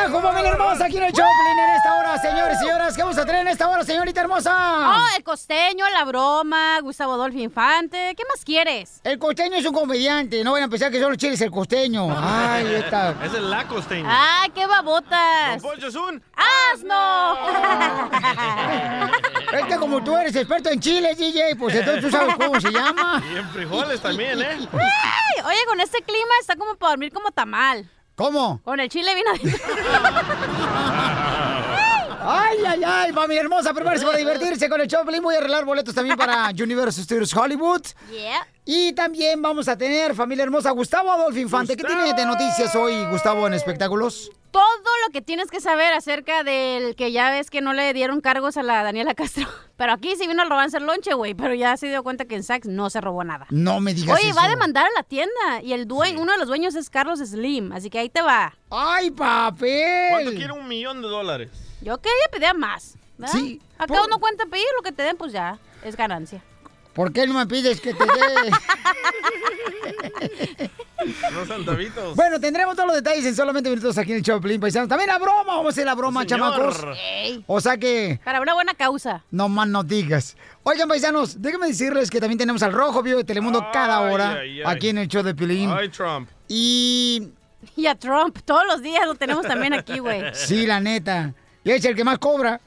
Relajo, familia hermosa, aquí en el Choplin en esta hora, señores y señoras. ¿Qué vamos a tener en esta hora, señorita hermosa? Oh, el costeño, la broma, Gustavo Adolfo Infante. ¿Qué más quieres? El costeño es un comediante, no vayan a pensar que solo Chile es el costeño. Ay, esta. Es el la costeño. ¡Ay, qué babotas! Don Poncho es un ¡Asno! Es que como tú eres experto en chiles, DJ, pues entonces tú sabes cómo se llama. Y en frijoles también, ¿eh? Ay, oye, con este clima está como para dormir como tamal. ¿Cómo? Con el chile vino Ay, ay, ay, mami hermosa, prepárese para divertirse con el Choplin. Voy a arreglar boletos también para Universal Studios Hollywood. Yeah. Y también vamos a tener, familia hermosa, Gustavo Adolfo Infante. ¿Qué tiene de noticias hoy, Gustavo, en espectáculos? Todo lo que tienes que saber acerca del que ya ves que no le dieron cargos a la Daniela Castro. Pero aquí sí vino a robarse el lonche, güey. Pero ya se dio cuenta que en Saks no se robó nada. No me digas Oye, eso. va a demandar a la tienda. Y el dueño, uno de los dueños es Carlos Slim. Así que ahí te va. ¡Ay, papel! ¿Cuánto quiere un millón de dólares? Yo quería pedir más. ¿verdad? Sí, Acá por- uno cuenta pedir lo que te den, pues ya. Es ganancia. ¿Por qué no me pides que te dé? No santavitos. bueno, tendremos todos los detalles en solamente minutos aquí en el Choplin, paisanos. También la broma, vamos a hacer la broma, Señor. chamacos. Ey, O sea que, para una buena causa. no más no digas. Oigan, paisanos, déjenme decirles que también tenemos al Rojo Vivo de Telemundo cada hora ay, ay. aquí en el show de Pilín. Ay, Trump. Y Y a Trump, todos los días lo tenemos también aquí, güey. sí, la neta. Y es el que más cobra.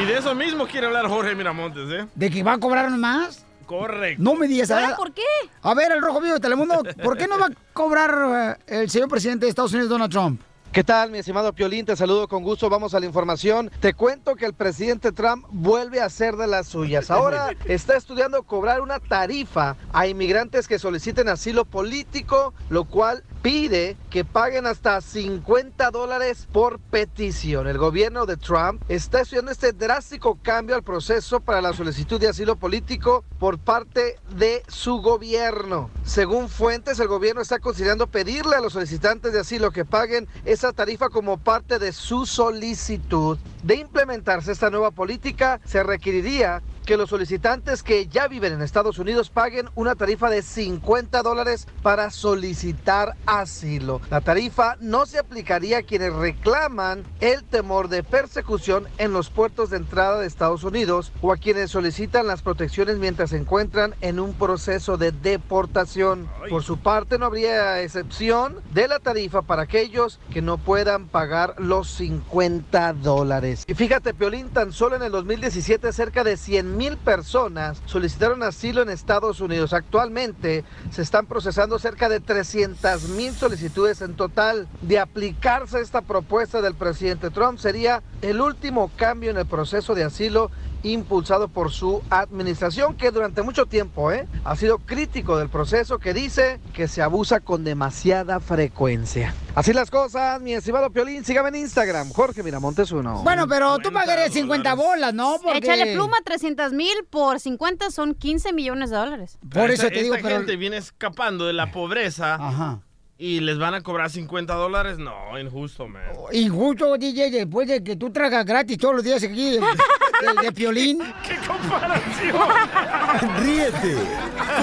Y de eso mismo quiere hablar Jorge Miramontes, ¿eh? ¿De que va a cobrar más? Correcto. No me digas. ¿Ahora por qué? a ver, el Rojo Vivo de Telemundo, ¿por qué no va a cobrar eh, el señor presidente de Estados Unidos, Donald Trump? ¿Qué tal, mi estimado Piolín? Te saludo con gusto. Vamos a la información. Te cuento que el presidente Trump vuelve a hacer de las suyas. Ahora está estudiando cobrar una tarifa a inmigrantes que soliciten asilo político, lo cual pide que paguen hasta 50 dólares por petición. El gobierno de Trump está estudiando este drástico cambio al proceso para la solicitud de asilo político por parte de su gobierno. Según fuentes, el gobierno está considerando pedirle a los solicitantes de asilo que paguen esa tarifa como parte de su solicitud. De implementarse esta nueva política, se requeriría que los solicitantes que ya viven en Estados Unidos paguen una tarifa de 50 dólares para solicitar asilo. La tarifa no se aplicaría a quienes reclaman el temor de persecución en los puertos de entrada de Estados Unidos o a quienes solicitan las protecciones mientras se encuentran en un proceso de deportación. Por su parte, no habría excepción de la tarifa para aquellos que no puedan pagar los 50 dólares. Y fíjate, Piolín, tan solo en el 2017 cerca de 100 mil personas solicitaron asilo en Estados Unidos. Actualmente se están procesando cerca de 300 mil solicitudes en total. De aplicarse esta propuesta del presidente Trump sería el último cambio en el proceso de asilo impulsado por su administración que durante mucho tiempo ¿eh? ha sido crítico del proceso que dice que se abusa con demasiada frecuencia. Así las cosas, mi estimado Piolín, sígame en Instagram, Jorge Miramontes uno. Bueno, pero tú 50 pagarías 50 bolas, ¿no? Porque... Échale pluma, 300 mil por 50 son 15 millones de dólares. Por Esta- eso te digo, esta pero... gente viene escapando de la pobreza Ajá. Y les van a cobrar 50 dólares. No, injusto, man. Injusto, DJ, después de que tú tragas gratis todos los días aquí de, de- de Piolín. ¡Qué comparación! Ríete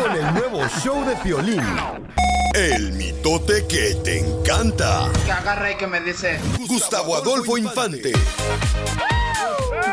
con el nuevo show de Piolín. El mitote que te encanta. Que agarra y que me dice. Gustavo Adolfo Infante.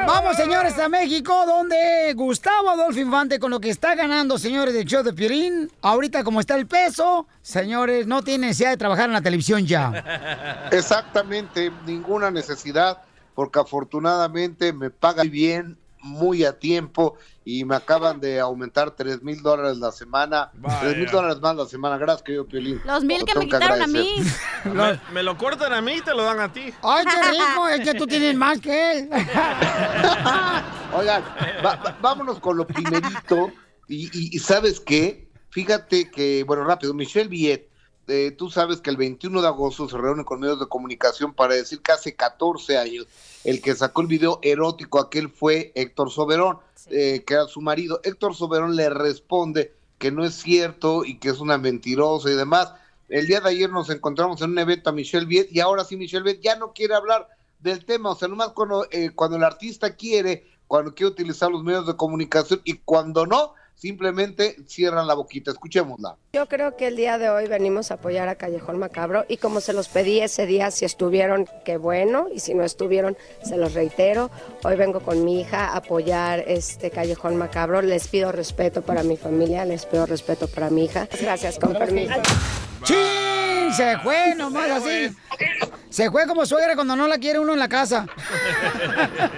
Vamos, señores, a México, donde Gustavo Adolfo Infante, con lo que está ganando, señores, del show de Piolín, ahorita como está el peso, señores, no tiene necesidad de trabajar en la televisión ya. Exactamente, ninguna necesidad, porque afortunadamente me pagan bien, muy a tiempo, y me acaban de aumentar tres mil dólares la semana, tres mil dólares más la semana, gracias querido Piolín. Los mil que me quitaron a mí. Me, me lo cortan a mí y te lo dan a ti. ¡Ay, qué rico! Es que tú tienes más que él. Oigan, va- va- vámonos con lo primerito, y, y- y ¿sabes qué? Fíjate que, bueno, rápido, Michelle Viet, eh, tú sabes que el 21 de agosto se reúne con medios de comunicación para decir que hace 14 años el que sacó el video erótico aquel fue Héctor Soberón, eh, que era su marido. Héctor Soberón le responde que no es cierto y que es una mentirosa y demás. El día de ayer nos encontramos en un evento a Michelle Viet y ahora sí Michelle Viet ya no quiere hablar del tema, o sea, nomás cuando, eh, cuando el artista quiere, cuando quiere utilizar los medios de comunicación y cuando no, simplemente cierran la boquita. Escuchémosla. Yo creo que el día de hoy venimos a apoyar a Callejón Macabro y como se los pedí ese día, si estuvieron, qué bueno, y si no estuvieron, se los reitero. Hoy vengo con mi hija a apoyar este Callejón Macabro. Les pido respeto para mi familia, les pido respeto para mi hija. Gracias, con permiso. Se fue nomás así. Se fue como suegra cuando no la quiere uno en la casa.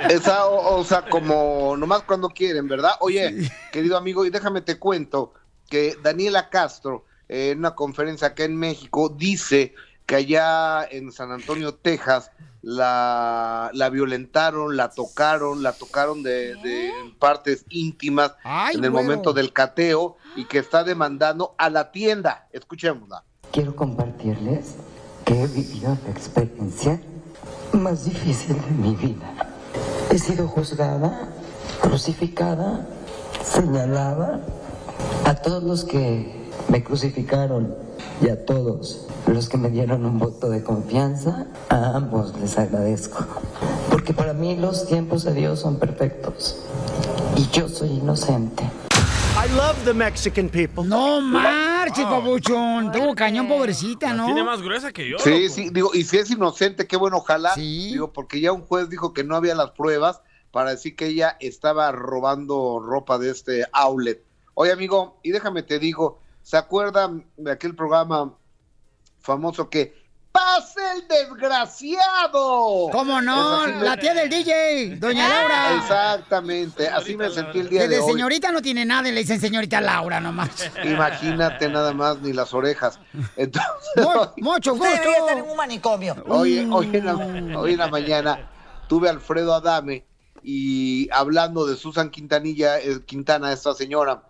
Esa, o, o sea, como nomás cuando quieren, ¿verdad? Oye, querido amigo, y déjame te cuento que Daniela Castro, eh, en una conferencia acá en México, dice que allá en San Antonio, Texas, la, la violentaron, la tocaron, la tocaron de, de partes íntimas Ay, en el momento del cateo y que está demandando a la tienda. Escuchémosla. Quiero compartirles que he vivido la experiencia más difícil de mi vida. He sido juzgada, crucificada, señalada. A todos los que me crucificaron y a todos los que me dieron un voto de confianza, a ambos les agradezco. Porque para mí los tiempos de Dios son perfectos y yo soy inocente. I love the Mexican people. No marches, papuchón. Tuvo cañón, pobrecita, ¿no? Tiene más gruesa que yo. Sí, loco. sí, digo, y si es inocente, qué bueno, ojalá. Digo, porque ya un juez dijo que no había las pruebas para decir que ella estaba robando ropa de este outlet. Oye, amigo, y déjame te digo, ¿se acuerdan de aquel programa famoso que ¡Pase el desgraciado! ¿Cómo no? Pues me- La tía del DJ, doña Laura. Exactamente, así me sentí el día Que de de hoy. señorita no tiene nada y le dicen señorita Laura nomás. Imagínate nada más, ni las orejas. Entonces, mucho gusto. un manicomio. Hoy, hoy, en la, hoy en la mañana tuve a Alfredo Adame y hablando de Susan Quintanilla, eh, Quintana, esta señora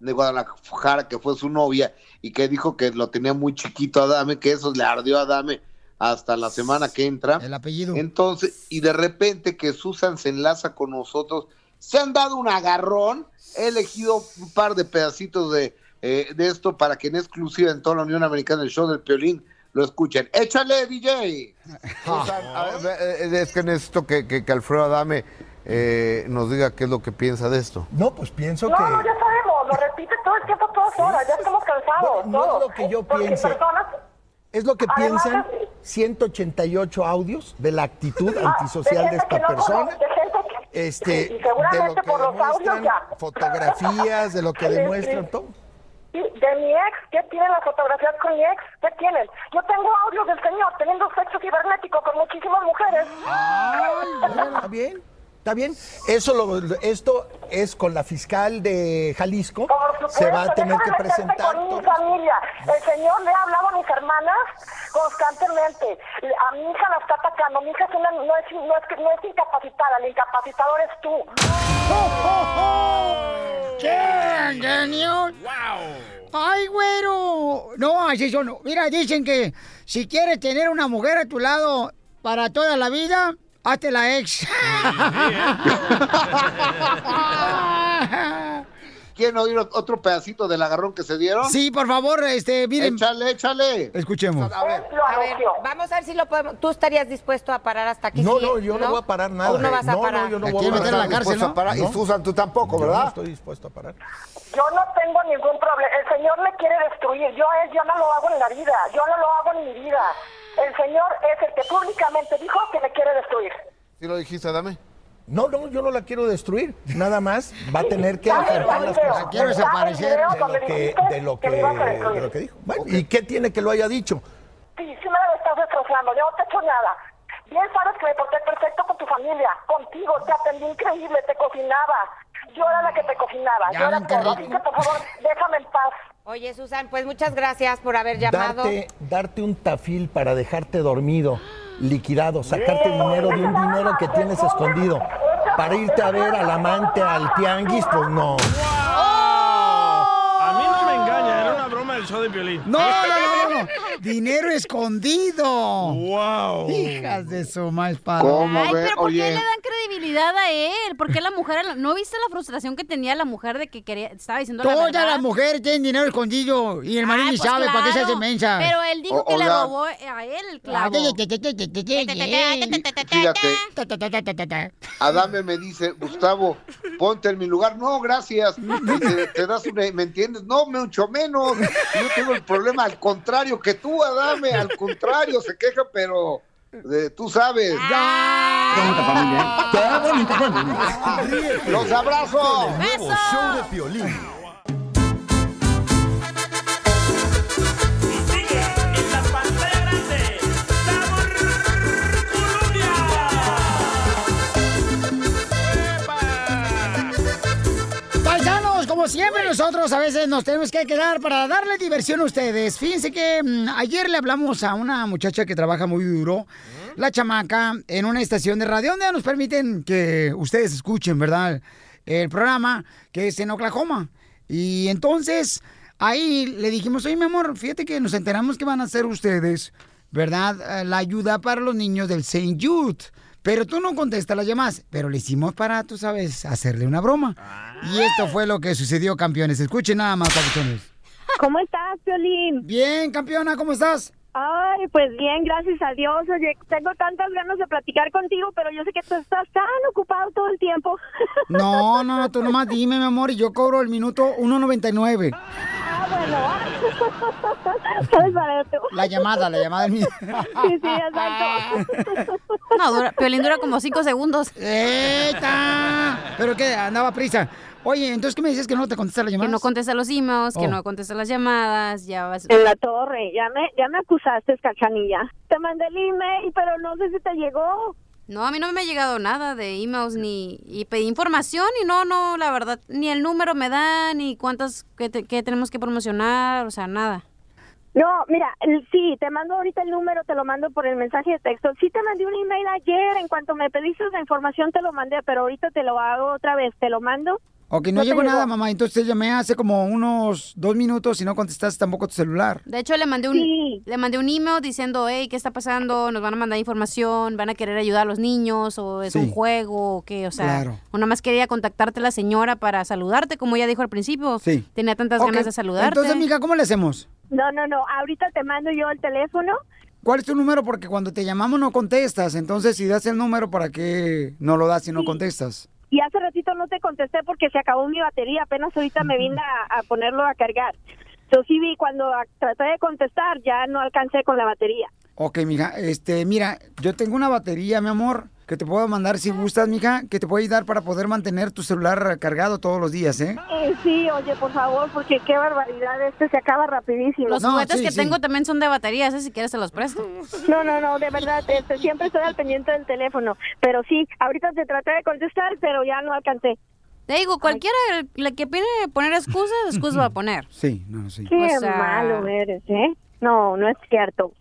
de Guadalajara que fue su novia y que dijo que lo tenía muy chiquito Adame, que eso le ardió a Adame hasta la semana que entra. El apellido. Entonces, y de repente que Susan se enlaza con nosotros, se han dado un agarrón, he elegido un par de pedacitos de, eh, de esto para que en exclusiva en toda la Unión Americana el show del Piolín lo escuchen. ¡Échale, DJ! A ver, eh, Es que necesito que, que- que Alfredo Adame eh, nos diga qué es lo que piensa de esto. No, pues pienso No, que... no, ya sabemos, lo repite todo el tiempo, todas horas, ya estamos cansados, No, no todos. es lo que yo Porque piense. personas- Es lo que Además, piensan es- 188 audios de la actitud Ah, antisocial de esta persona. conoce, de gente que- Este, y de lo seguramente que por los audios demuestran, ya. fotografías, de lo que demuestran todo. De mi ex, ¿qué tienen las fotografías con mi ex? ¿Qué tienen? Yo tengo audios del señor teniendo sexo cibernético con muchísimas mujeres. Está bien, está bien. Eso lo, esto es con la fiscal de Jalisco. Se va a tener que presentar. Con mi familia. El señor le ha hablado a mis hermanas constantemente. A mi hija la está atacando. Mi hija es una- no, es, no, es, no es incapacitada. El incapacitador es tú. ¿Qué, genio? ¡Ay, güero! No, así son. Mira, dicen que si quieres tener una mujer a tu lado para toda la vida, hazte la ex. ¿Quieren oír otro pedacito del agarrón que se dieron? Sí, por favor, este, miren. Échale, échale. Escuchemos. A ver, vamos a ver si lo podemos. ¿Tú estarías dispuesto a parar hasta aquí? No, Sí, no, yo no, voy a parar nada. ¿O no vas a no, parar? no, yo no voy a parar. meter a la cárcel, a parar. Y Susan, tú tampoco, Yo no ¿verdad? estoy dispuesto a parar. Yo no tengo ningún problema. El señor me quiere destruir. Yo a él, yo no lo hago en la vida. Yo no lo hago en mi vida. El señor es el que públicamente dijo que me quiere destruir. ¿Sí lo dijiste, Adame? No, no, yo no la quiero destruir. Nada más va a tener que Dame afrontar las consecuencias quiero desaparecer. Dame de lo que, de lo que de lo que dijo. Bueno, ¿y qué tiene que lo haya dicho? Sí, sí me lo estás destrozando. Yo no te he hecho nada. Bien sabes que me porté perfecto con tu familia. Contigo te atendí increíble, te cocinaba. Yo era la que te cocinaba. Ya Yo era todo. rico. Así que, por favor, déjame en paz. Oye, Susan, pues muchas gracias por haber llamado. Darte, darte un tafil para dejarte dormido, liquidado, sacarte dinero de un dinero que tienes escondido, para irte a ver al amante, al tianguis, pues no. A mí no me engaña, era una broma del el show de violín. No, no, no, Dinero escondido. Wow. Hijas de su más padre. ¿Cómo Ay, ve? pero ¿por qué le dan credibilidad a él? ¿Por qué la mujer, no viste la frustración que tenía la mujer de que quería, estaba diciendo la Todas verdad? las mujeres tienen dinero escondido y el marido ni pues sabe para qué se claro. hace mensa. Pero él dijo O- que le robó a él el clavo. Fíjate, Adame me dice, Gustavo, ponte en mi lugar. No, gracias. Dice, te das una, ¿me entiendes? No, mucho menos. Yo tengo el problema al contrario que tú, Adame, al contrario, se queja, pero eh, tú sabes. Los abrazo. Nuevo show de Piolín. Como siempre nosotros a veces nos tenemos que quedar para darle diversión a ustedes. Fíjense que mm, ayer le hablamos a una muchacha que trabaja muy duro, la chamaca, en una estación de radio donde nos permiten que ustedes escuchen, ¿verdad? El programa que es en Oklahoma. Y entonces ahí le dijimos, oye mi amor, fíjate que nos enteramos que van a hacer ustedes, ¿verdad? Eh, La ayuda para los niños del St. Jude. Pero tú no contestas las llamadas. Pero le hicimos para, tú sabes, hacerle una broma. Y esto fue lo que sucedió, campeones. Escuchen nada más, campeones. ¿Cómo estás, Piolín? Bien, campeona, ¿cómo estás? Ay, pues bien, gracias a Dios. Oye, tengo tantas ganas de platicar contigo, pero yo sé que tú estás tan ocupado todo el tiempo. No, no, no, tú nomás dime, mi amor, y yo cobro el minuto 1.99. Ah, bueno. Barato. La llamada, la llamada del mío. Sí, sí, exacto. No, dura, Piolín dura como cinco segundos. ¡Eita! ¿Pero qué? Andaba prisa. Oye, entonces, ¿qué me dices que no te contesta la llamada? Que no contesta los emails, que Oh. no contesta las llamadas, ya vas... En la torre, ya me, ya me acusaste, cachanilla. Te mandé el email, pero no sé si te llegó. No, a mí no me ha llegado nada de emails ni... Y pedí información y no, no, la verdad, ni el número me da, ni cuántas que, te- que tenemos que promocionar, o sea, nada. No, mira, el- sí, te mando ahorita el número, te lo mando por el mensaje de texto. Sí te mandé un email ayer, en cuanto me pediste la información te lo mandé, pero ahorita te lo hago otra vez, te lo mando. Ok, no, te llegó nada, mamá. Entonces te llamé hace como unos dos minutos y no contestaste tampoco tu celular. De hecho, le mandé un, le mandé un email diciendo, hey, ¿qué está pasando? Nos van a mandar información, van a querer ayudar a los niños, o es Sí. un juego, o qué, o sea, Claro. o nada más quería contactarte la señora para saludarte, como ella dijo al principio. Sí. Tenía tantas ganas de saludarte. Entonces, mija, ¿cómo le hacemos? No, no, no, ahorita te mando yo el teléfono. ¿Cuál es tu número? Porque cuando te llamamos no contestas. Entonces, si das el número, ¿para qué no lo das si no contestas? Y hace ratito no te contesté porque se acabó mi batería, apenas ahorita me vine a, a ponerlo a cargar. Yo sí vi cuando traté de contestar, ya no alcancé con la batería. Ok, mija, este, mira, yo tengo una batería, mi amor, que te puedo mandar si gustas, mija, que te puede ayudar para poder mantener tu celular cargado todos los días, ¿eh? Eh, sí, oye, por favor, porque qué barbaridad, este se acaba rapidísimo. Los juguetes que tengo también son de batería, ese si quieres se los presto. No, no, no, de verdad, este, siempre estoy al pendiente del teléfono. Pero sí, ahorita te traté de contestar, pero ya no alcancé. Te digo, cualquiera la que viene poner excusas, excusas va a poner. Sí, no, sí. Qué O sea- malo eres, ¿eh? No, no es cierto.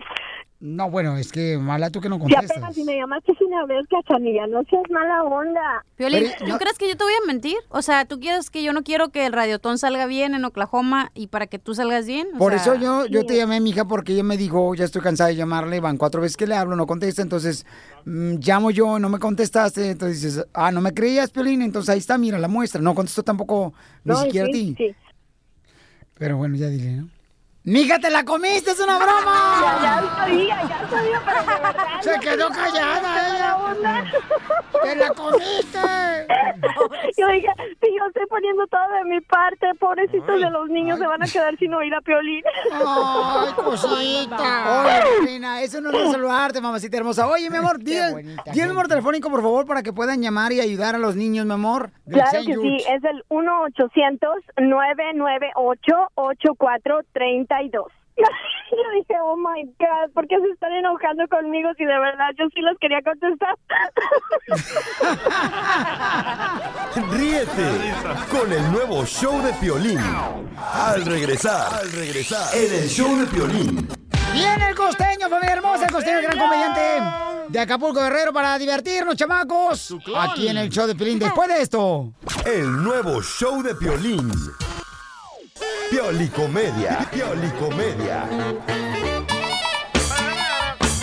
No, bueno, es que mala tú que no contestas. apenas si me llamaste sin haber cachanilla, no seas mala onda. Piolín, ¿tú crees que yo te voy a mentir? O sea, ¿tú quieres que yo no quiero que el radiotón salga bien en Oklahoma y para que tú salgas bien? O Por sea, eso yo, yo te llamé, mija, porque ella me dijo, ya estoy cansada de llamarle, van cuatro veces que le hablo, no contesta, entonces mm, llamo yo, no me contestaste, entonces dices, ah, no me creías, Piolín, entonces ahí está, mira la muestra, no contestó tampoco ni No, siquiera sí, a ti. sí. Pero bueno, ya dile, ¿no? Mija, te la comiste, es una broma. Ya, ya sabía, ya sabía, pero de verdad. Se quedó callada ella. onda. ¡Te la comiste! Yo dije, si yo estoy poniendo todo de mi parte, pobrecitos de los niños se van a quedar sin oír a Piolín. ¡Ay, cosita! Oye, Reina, eso no es saludarte, mamacita hermosa. Oye, mi amor, di el número telefónico, por favor, para que puedan llamar y ayudar a los niños, mi amor. Claro que sí, es el 1-800-998-8432. Yo dije, oh my God, ¿por qué se están enojando conmigo si de verdad yo sí los quería contestar? Ríete con el nuevo show de Piolín. Al regresar, al regresar, en el show de Piolín. Viene el costeño, familia hermosa, el costeño, el gran comediante de Acapulco Guerrero para divertirnos, chamacos. Aquí en el show de Pilín. Después de esto. El nuevo show de Piolín. Piolicomedia. Piolicomedia.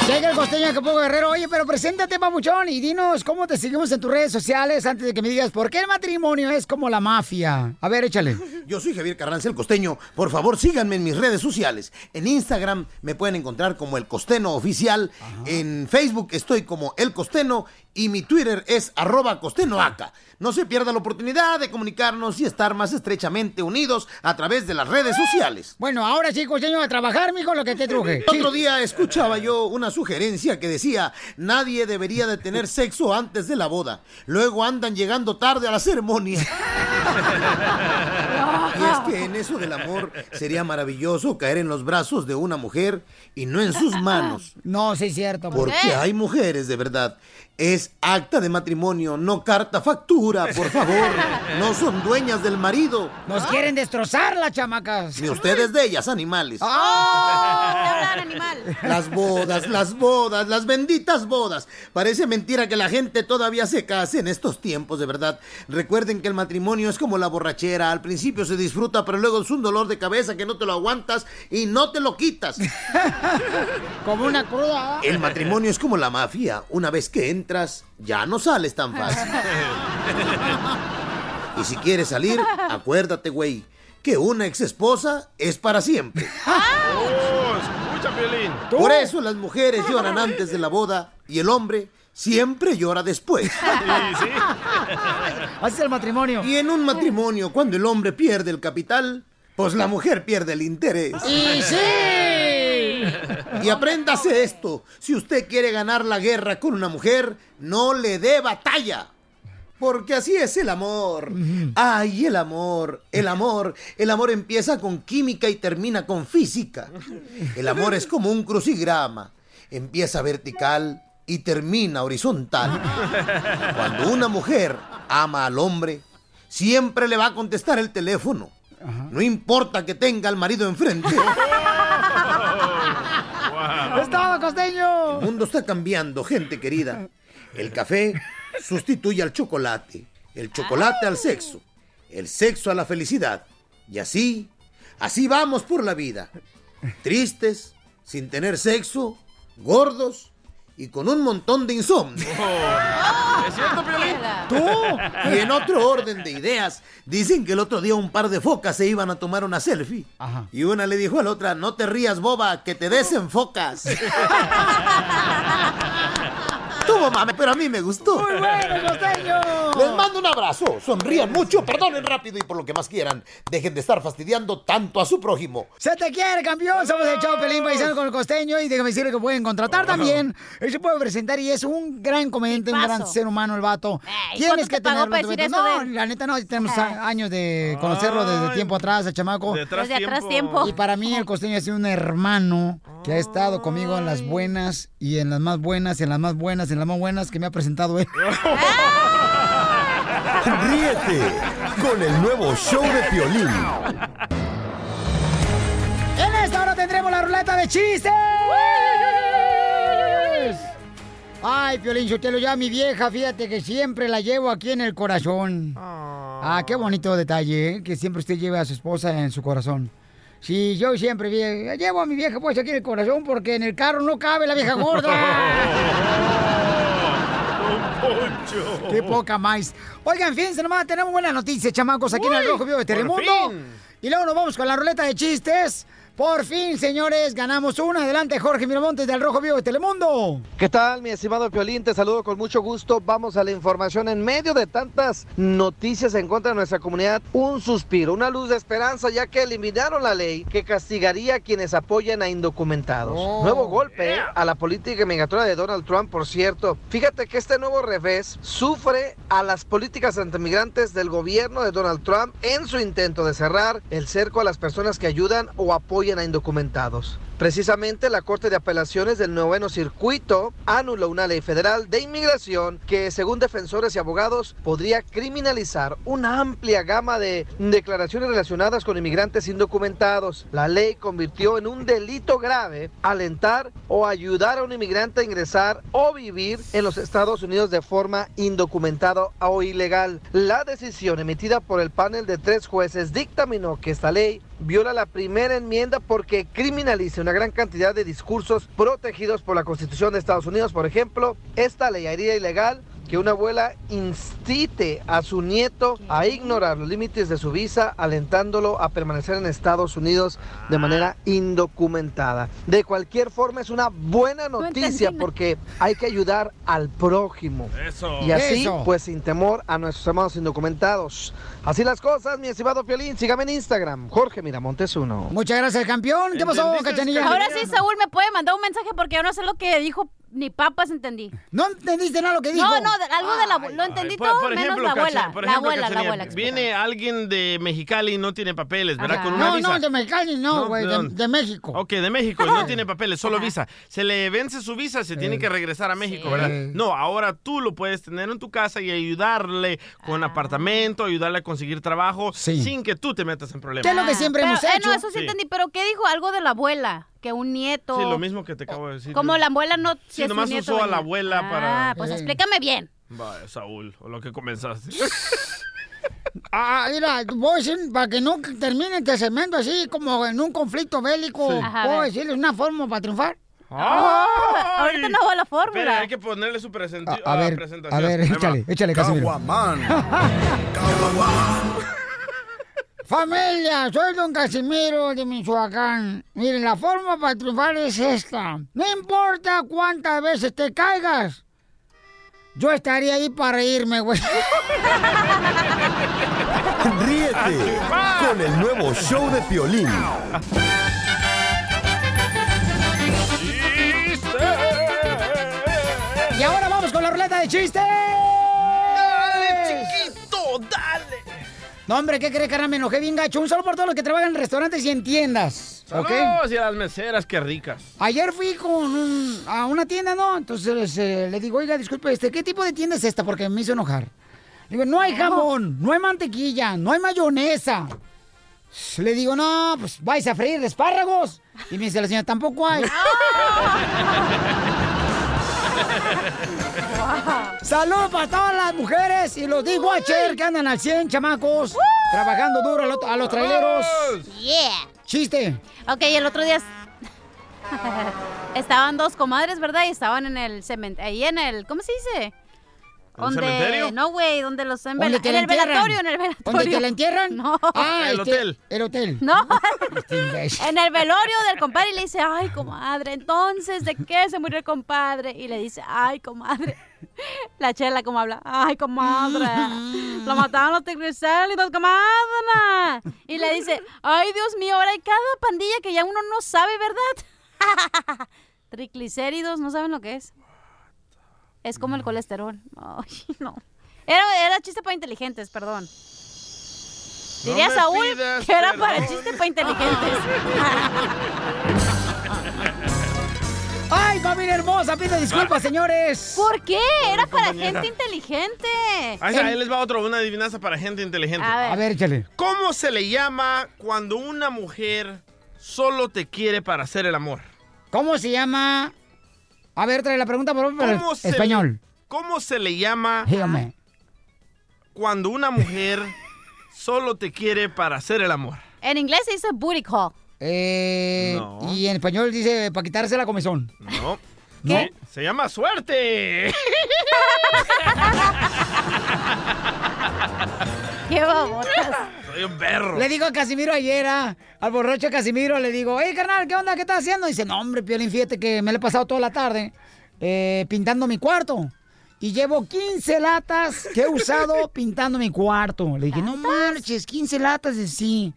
Llega el costeño de Acapulco Guerrero. Oye, pero preséntate, papuchón, y dinos cómo te seguimos en tus redes sociales antes de que me digas por qué el matrimonio es como la mafia. A ver, échale. Yo soy Javier Carranza, el costeño. Por favor, síganme en mis redes sociales. En Instagram me pueden encontrar como El Costeno Oficial. En Facebook estoy como El Costeno. Y mi Twitter es arroba costenoaca. No se pierda la oportunidad de comunicarnos y estar más estrechamente unidos a través de las redes sociales. Bueno, ahora sí, costeño, a trabajar, mijo, lo que te truje. Otro día escuchaba yo una sugerencia que decía, nadie debería de tener sexo antes de la boda. Luego andan llegando tarde a la ceremonia. Y es que en eso del amor sería maravilloso caer en los brazos de una mujer y no en sus manos. No, sí es cierto. Porque hay mujeres de verdad. Es acta de matrimonio, no carta factura, por favor. No son dueñas del marido. Nos quieren destrozar las chamacas. Ni ustedes de ellas, animales. ¡Ah! Las bodas, las bodas, las benditas bodas. Parece mentira que la gente todavía se case en estos tiempos, de verdad. Recuerden que el matrimonio es como la borrachera. Al principio se disfruta, pero luego es un dolor de cabeza que no te lo aguantas y no te lo quitas. Como una cruda. El matrimonio es como la mafia. Una vez que entras, ya no sales tan fácil. Y si quieres salir, acuérdate, güey, que una ex esposa es para siempre. ¡Oh, escucha, Piolín! Por eso las mujeres lloran antes de la boda y el hombre siempre llora después. Así es el matrimonio. Y en un matrimonio, cuando el hombre pierde el capital, pues la mujer pierde el interés. ¡Y sí! Y apréndase esto. Si usted quiere ganar la guerra con una mujer, no le dé batalla. Porque así es el amor. Ay, el amor, el amor. El amor empieza con química y termina con física. El amor es como un crucigrama. Empieza vertical y termina horizontal. Cuando una mujer ama al hombre, siempre le va a contestar el teléfono. No importa que tenga al marido enfrente. ¡Es todo, costeño! El mundo está cambiando, gente querida. El café sustituye al chocolate, el chocolate al sexo, el sexo a la felicidad. Y así, así vamos por la vida. Tristes, sin tener sexo, gordos y con un montón de insomnio. ¿Es cierto, Piolín? ¿Tú? Y en otro orden de ideas, dicen que el otro día un par de focas se iban a tomar una selfie. Y una le dijo a la otra, no te rías, boba, que te desenfocas. Tuvo mame, pero a mí me gustó. ¡Muy bueno, costeño! Les mando un abrazo. Sonrían mucho, perdonen rápido y por lo que más quieran. Dejen de estar fastidiando tanto a su prójimo. ¡Se te quiere, campeón! Somos el Chavo Pelín Paisano con el costeño y déjame decirle que pueden contratar también. Él se puede presentar y es un gran comediante, un gran ser humano el vato. ¿y Tienes que te tenerlo. para decir eso No, de la neta no, tenemos años de conocerlo desde Ay. tiempo atrás, el chamaco. Desde atrás tiempo. tiempo. Y para mí el costeño ha sido un hermano que ha estado conmigo en las buenas y en las más buenas, y en las más buenas, y en las más buenas que me ha presentado él. Ríete con el nuevo show de Piolín. En esta hora tendremos la ruleta de chistes. Ay, Piolín Sotelo, ya mi vieja, fíjate que siempre la llevo aquí en el corazón. Ah, qué bonito detalle, ¿eh? que siempre usted lleve a su esposa en su corazón. Sí, yo siempre llevo a mi vieja pues aquí en el corazón porque en el carro no cabe la vieja gorda. Qué poca más. Oigan, fíjense nomás, tenemos buenas noticias, chamacos, aquí en el Rojo Vivo de Telemundo. Y luego nos vamos con la ruleta de chistes. Por fin, señores, ganamos una. Adelante, Jorge Miramontes del Rojo Vivo de Telemundo. ¿Qué tal, mi estimado Piolín? Te saludo con mucho gusto. Vamos a la información. En medio de tantas noticias en contra de nuestra comunidad, un suspiro, una luz de esperanza, ya que eliminaron la ley que castigaría a quienes apoyan a indocumentados. Nuevo golpe a la política migratoria de Donald Trump, por cierto. Fíjate que este nuevo revés sufre a las políticas antimigrantes del gobierno de Donald Trump en su intento de cerrar el cerco a las personas que ayudan o apoyan a indocumentados. Precisamente la Corte de Apelaciones del Noveno Circuito anuló una ley federal de inmigración que, según defensores y abogados, podría criminalizar una amplia gama de declaraciones relacionadas con inmigrantes indocumentados. La ley convirtió en un delito grave alentar o ayudar a un inmigrante a ingresar o vivir en los Estados Unidos de forma indocumentada o ilegal. La decisión emitida por el panel de tres jueces dictaminó que esta ley viola la primera enmienda porque criminaliza una gran cantidad de discursos protegidos por la Constitución de Estados Unidos. Por ejemplo, esta ley ilegal que una abuela incite a su nieto a ignorar los límites de su visa, alentándolo a permanecer en Estados Unidos de manera indocumentada. De cualquier forma, es una buena noticia porque hay que ayudar al prójimo. Eso. Y así, Eso. pues sin temor a nuestros hermanos indocumentados. Así las cosas, mi estimado Piolín. Sígame en Instagram, Jorge Miramontes uno. Muchas gracias, campeón. ¿Qué pasó, Cachanilla? Ahora sí, Saúl me puede mandar un mensaje porque yo no sé lo que dijo, ni papas entendí. ¿No entendiste nada lo que dijo? No, no, de- algo de la abu- lo entendí Por, todo por menos ejemplo, la Cacha- abuela. por la ejemplo, abuela, la abuela. viene alguien de Mexicali y no tiene papeles, ¿verdad? Ajá. Con una No, visa. no, de Mexicali no, güey, de, de México. Ok, de México, y no tiene papeles, solo visa. Se le vence su visa, se tiene que regresar a México, ¿verdad? No, ahora tú lo puedes tener en tu casa y ayudarle Ah. con apartamento, ayudarle a conseguir trabajo sin que tú te metas en problemas. ¿Qué es lo que siempre Pero, hemos eh, hecho? no, eso sí, entendí, pero ¿qué dijo? Algo de la abuela, que un nieto... Sí, lo mismo que te acabo de decir. Como la abuela no... si Sí, es su nomás nieto, usó a la abuela para... Ah, pues explícame bien. Vaya, Saúl, o lo que comenzaste. Ah, mira, voy a decir, para que no termine este segmento así como en un conflicto bélico, Sí. Ajá, a ¿puedo decirles una forma para triunfar? Ah, ahorita no hago la fórmula. Espera, hay que ponerle su presenti- A, a ah, ver, presentación. a ver, va. échale, échale, Casimiro. Familia, soy don Casimiro de Michoacán. Miren, la forma para triunfar es esta. No importa cuántas veces te caigas. Yo estaría ahí para reírme, güey. Ríete con el nuevo show de Piolín. Y ahora vamos con la ruleta de chistes. ¡Dale, chiquito, dale! No, hombre, ¿qué crees, carnal? Me enojé bien gacho. Un saludo por todos los que trabajan en restaurantes y en tiendas. ¿Ok? Saludos y a las meseras, qué ricas. Ayer fui con un- a una tienda, ¿no? Entonces eh, le digo, oiga, disculpe, este, ¿qué tipo de tienda es esta? Porque me hizo enojar. Le digo, no hay jamón, no hay mantequilla, no hay mayonesa. Le digo, no, pues vais a freír espárragos. Y me dice la señora, tampoco hay. Saludos para todas las mujeres y los D-Watcher que andan al 100, chamacos. Trabajando duro a los, a los traileros. Yeah. Chiste. Ok, el otro día... estaban dos comadres, ¿verdad? Y estaban en el cementerio, ahí en el... ¿Cómo se dice? ¿En el cementerio? No, güey, donde los en, ¿Dónde te en el entierran? velatorio, en el velatorio. ¿Dónde te la entierran? No. Ah, El este, hotel. El hotel. No. Este. En el velorio del compadre y le dice, ay, comadre, entonces, ¿de qué se murió el compadre? Y le dice, ay, comadre. La chela como habla, ay, comadre, lo mataron los triglicéridos, comadre. Y le dice, ay, Dios mío, ahora hay cada pandilla que ya uno no sabe, ¿verdad? Triglicéridos, ¿no saben lo que es? Es como el colesterol. Ay, no. Era, era chiste para inteligentes, perdón. No Diría Saúl que era para chiste para inteligentes. ¡Ay, familia hermosa! Pido disculpas, señores. ¿Por qué? Era para compañera. gente inteligente. Ahí les va otro, una adivinanza para gente inteligente. A ver. A ver, échale. ¿Cómo se le llama cuando una mujer solo te quiere para hacer el amor? ¿Cómo se llama? A ver, trae la pregunta, por favor, para ¿Cómo se español. ¿Cómo se le llama Dígame. cuando una mujer solo te quiere para hacer el amor? En inglés se dice booty call. Eh, No. Y en español dice para quitarse la comezón. No. ¿Qué? Se, se llama suerte. ¡Qué babotas! Soy un perro. Le digo a Casimiro ayer, ah, al borracho Casimiro, le digo, hey, carnal, ¿qué onda? ¿Qué estás haciendo? dice, no, hombre, Piolín, fíjate que me lo he pasado toda la tarde eh, pintando mi cuarto. Y llevo 15 latas que he usado pintando mi cuarto. Le dije, no marches, 15 latas de sí.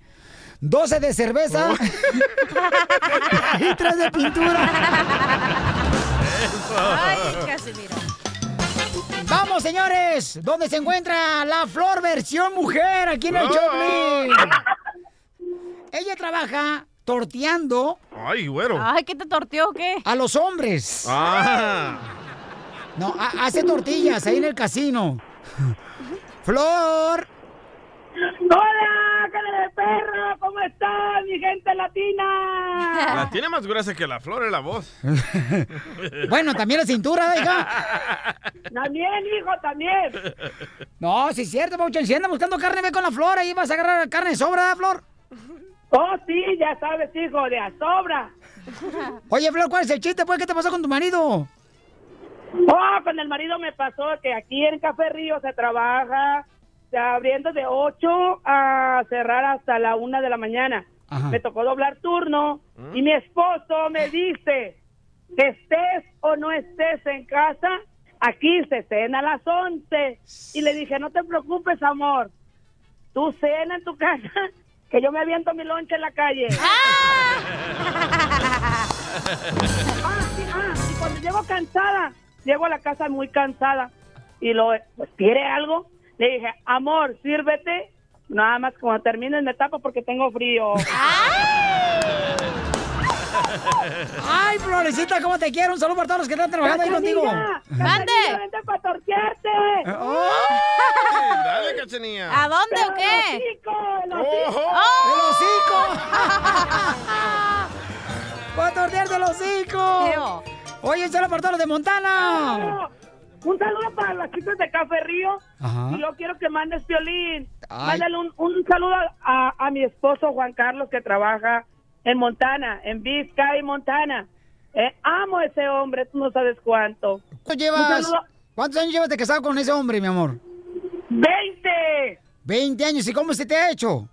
12 de cerveza y 3 de pintura. Ay, Casimiro. Vamos, señores, ¿dónde se encuentra la Flor versión mujer aquí en el. Choplin? Ella trabaja torteando Ay, güero. Ay, ¿qué te torteó o qué? a los hombres. Ah. No, ha- hace tortillas ahí en el casino. Flor. ¡Hola, cara de perro! ¿Cómo están, mi gente latina? La tiene más gruesa que la flor en la voz. Bueno, también la cintura, hija. También, hijo, también. No, sí es cierto, Pauchón. Si anda buscando carne, ve con la flor. Ahí vas a agarrar carne de sobra, ¿verdad, Flor? Oh, sí, ya sabes, hijo, de a sobra. Oye, Flor, ¿cuál es el chiste, pues? ¿Qué te pasó con tu marido? Oh, con el marido me pasó que aquí en Café Río se trabaja abriendo de 8 a cerrar hasta la 1 de la mañana. Ajá. Me tocó doblar turno y mi esposo me dice que estés o no estés en casa, aquí se cena a las 11. Y le dije, no te preocupes, amor, tú cena en tu casa, que yo me aviento mi lonche en la calle. Ah, sí, ah, y cuando llego cansada, llego a la casa muy cansada y lo, pues, ¿quiere algo? Le dije, amor, sírvete. Nada más cuando termines me tapo porque tengo frío. Ay, Florecita, ¿cómo te quiero? Un saludo para todos los que están trabajando ahí contigo. ¡Mande! ¡Vente para tortearte! Dale, cachanilla. ¿A dónde o qué? ¡El hocico! ¡El hocico! ¡Oh! ¡El hocico! ¡Va a tortearte el hocico! Oye, un saludo para todos los de Montana. Un saludo para las chicas de Café Río. Ajá. Y yo quiero que mandes violín. Mándale un, un saludo a, a mi esposo Juan Carlos que trabaja en Montana, en Vizcay, Montana. Eh, amo a ese hombre, tú no sabes cuánto. ¿Cuántos años llevas de casado con ese hombre, mi amor? ¡Veinte! 20 años. ¿Y cómo se te ha hecho?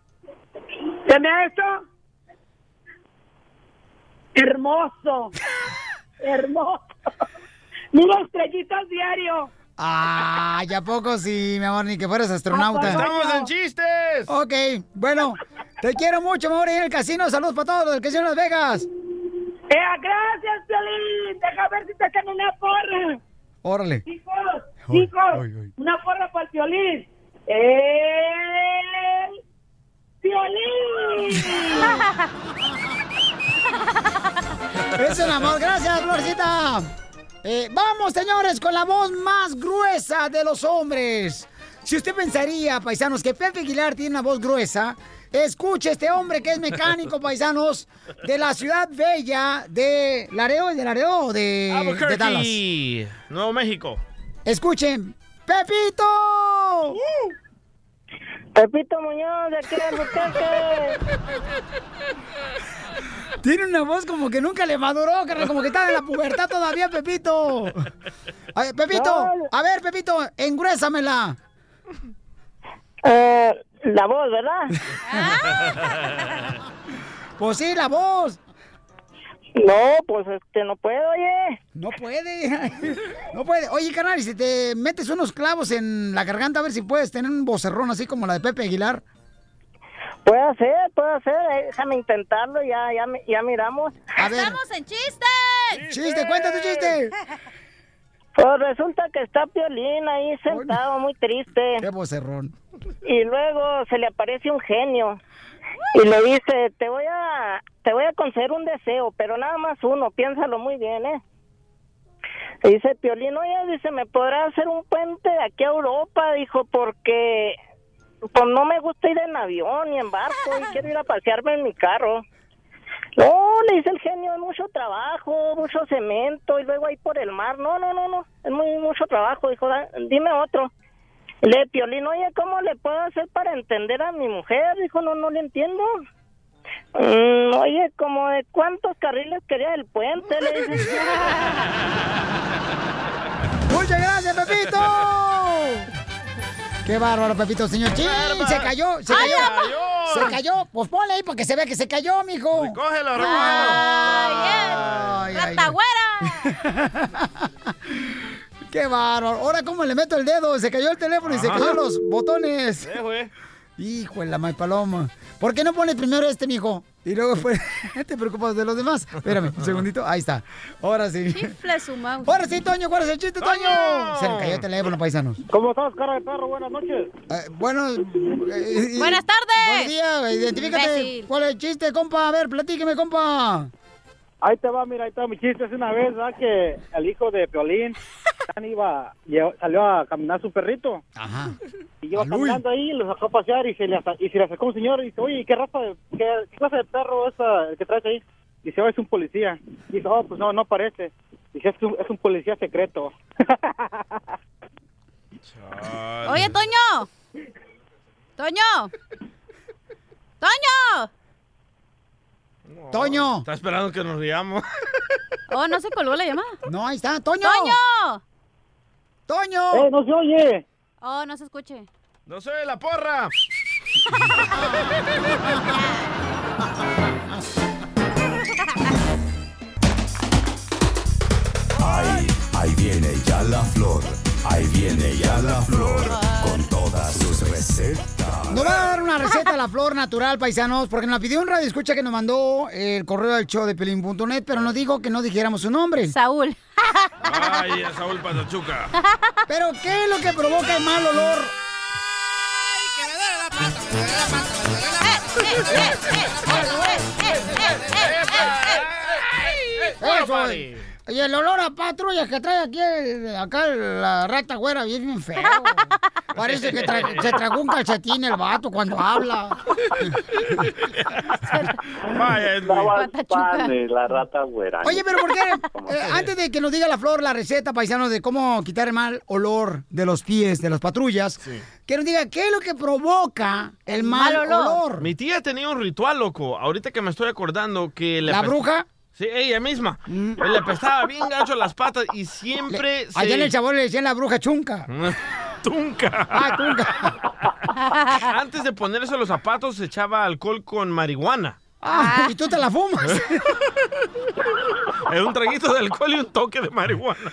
¿Se me ha hecho? Hermoso. Hermoso. Mira estrellitas diario. Ah, ¿ya poco sí, mi amor? Ni que fueras astronauta. ¡Estamos en chistes! Ok, bueno, te quiero mucho, mi amor, en el casino. Saludos para todos los del casino Las Vegas. Eh, gracias, Piolín. Deja ver si te echan una porra. Órale. Chicos, chicos, una porra para el violín. ¡El violín! Es un amor. Gracias, Florcita. Eh, vamos, señores, con la voz más gruesa de los hombres. Si usted pensaría, paisanos, que Pepe Aguilar tiene una voz gruesa, escuche este hombre que es mecánico, paisanos, de la ciudad bella de Laredo, de Laredo o de, de Dallas. Nuevo México. Escuchen, Pepito. Pepito Muñoz, de aquí de. Tiene una voz como que nunca le maduró, carnal, como que está en la pubertad todavía, Pepito. A ver, Pepito, a ver, Pepito, engruésamela. Eh, la voz, ¿verdad? Pues sí, la voz. No, pues este, no puedo, oye. No puede. No puede. Oye, carnal, y si te metes unos clavos en la garganta, a ver si puedes tener un vocerrón así como la de Pepe Aguilar. Puede ser, puede ser. eh, Déjame intentarlo, ya, ya, ya miramos. A ver. ¡Estamos en chistes! ¡Chiste, cuenta tu chiste! Pues resulta que está Piolín ahí sentado, muy triste. ¡Qué vocerrón! Y luego se le aparece un genio y le dice, te voy a, te voy a conceder un deseo, pero nada más uno, piénsalo muy bien, ¿eh? Y dice Piolín, oye, dice, ¿me podrá hacer un puente de aquí a Europa? Dijo, porque pues no me gusta ir en avión ni en barco y quiero ir a pasearme en mi carro. No, le dice el genio, es mucho trabajo, mucho cemento y luego ahí por el mar. No, no, no, no, es muy mucho trabajo. Dijo, "Da- dime otro. Le Piolín, oye, ¿cómo le puedo hacer para entender a mi mujer? Dijo, no, no le entiendo. "Mm, oye, como de cuántos carriles quería el puente, le dice. ¡Muchas gracias, Pepito! ¡Qué bárbaro, Pepito, señor! Se cayó, se ¡Ay, cayó. Se cayó. Pues ponle ahí para que se vea que se cayó, mijo. Recógelo, Ay, ay. ¡Qué bárbaro! Ahora, ¿cómo le meto el dedo? Se cayó el teléfono y se cayó los botones. Eh, güey. Hijo de la may paloma. ¿Por qué no pones primero este, mijo? Y luego pues, te preocupas de los demás. Espérame, un segundito. Ahí está. Ahora sí. Chifle su mouse. Ahora sí, Toño, ¿cuál es el chiste, Toño? Se le cayó el teléfono, paisanos. ¿Cómo estás, cara de perro? Buenas noches. Eh, bueno. eh, Buenas tardes. Buenos días, identifícate. Imbécil. ¿Cuál es el chiste, compa? A ver, platíqueme, compa. Ahí te va, mira, ahí está mi chiste. Es una vez, ¿verdad? Que el hijo de Piolín Iba, llevó- salió a caminar su perrito. Ajá. Y iba caminando ahí, lo sacó a pasear y se le, asa- y se le acercó un señor y dice, oye, ¿qué raza de, qué, qué clase de perro es el que traes ahí? Dice, oh, es un policía. Dice, oh, pues no, no parece. Dice, es un, es un policía secreto. Oye, Toño. Toño. Toño. Toño. Está esperando que nos riamos. Oh, no se colgó la llamada. No, ahí está. Toño. Toño. Toño. ¡Eh, no se oye! Oh, no se escuche. ¡No soy la porra! Ahí, ahí viene ya la flor. Ahí viene ya la flor. Con todas sus recetas. Nos va a dar una receta a la flor natural, paisanos, porque nos la pidió un radio escucha que nos mandó el correo del show de pelín.net, pero nos dijo que no dijéramos su nombre. Saúl. Ay, a Saúl Patachuca. Pero, ¿qué es lo que provoca el mal olor? Eso, y el olor a patrulla que trae aquí, acá la rata güera, bien, bien feo. Parece que tra- se tragó un calcetín el vato cuando habla. Vaya, la rata güera. Oye, pero ¿por qué? Eh, antes de que nos diga la flor la receta, paisanos, de cómo quitar el mal olor de los pies de las patrullas, que nos diga qué es lo que provoca el mal, olor. Mi tía tenía un ritual, loco. Ahorita que me estoy acordando que ¿La bruja? Mm. Sí, ella misma. Le apestaba bien gacho las patas y siempre se... Allá en el sabor le decían la bruja chunca. Tunca. Ah, tunca. Antes de ponerse los zapatos se echaba alcohol con marihuana. Ah, y tú te la fumas. Era un traguito de alcohol y un toque de marihuana.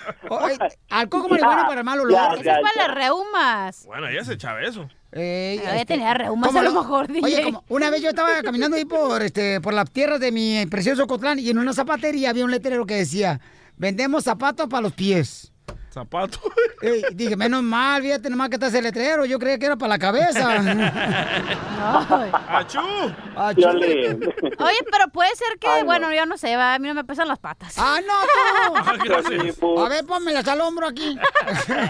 Alcohol con marihuana para el mal olor. Eso es para las reumas. Bueno, ella se echaba eso. Eh, Ella tenía reumas ¿cómo a lo mejor, Oye, DJ. como una vez yo estaba caminando ahí por este por las tierras de mi precioso Cotlán y en una zapatería había un letrero que decía, vendemos zapatos para los pies. ¿Zapatos? Eh, dije, menos mal, fíjate nomás que está ese letrero, yo creía que era para la cabeza. ¡Achú! Oye, pero puede ser que, bueno, yo no sé, va, a mí no me pesan las patas. ¡Ah, no, Ah, tú! A ver, pónmelas al hombro aquí.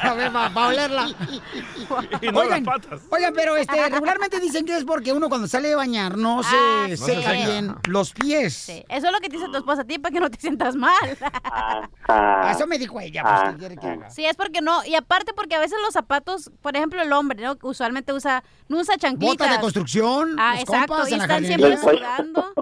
A ver, para olerla. Y no Oigan, las patas. Oigan, pero este, regularmente dicen que es porque uno cuando sale de bañar no se Ah, sí. seca No se seca. bien los pies. Sí, Eso es lo que te dice tu esposa a ti para que no te sientas mal. Ah, Eso me dijo ella, pues, ¿qué quiere que haga? Sí, es porque no, y aparte porque a veces los zapatos, por ejemplo, el hombre, ¿no? Usualmente usa, no usa chanclitas. Botas de construcción, Ah, los exacto, compas y en están siempre sudando.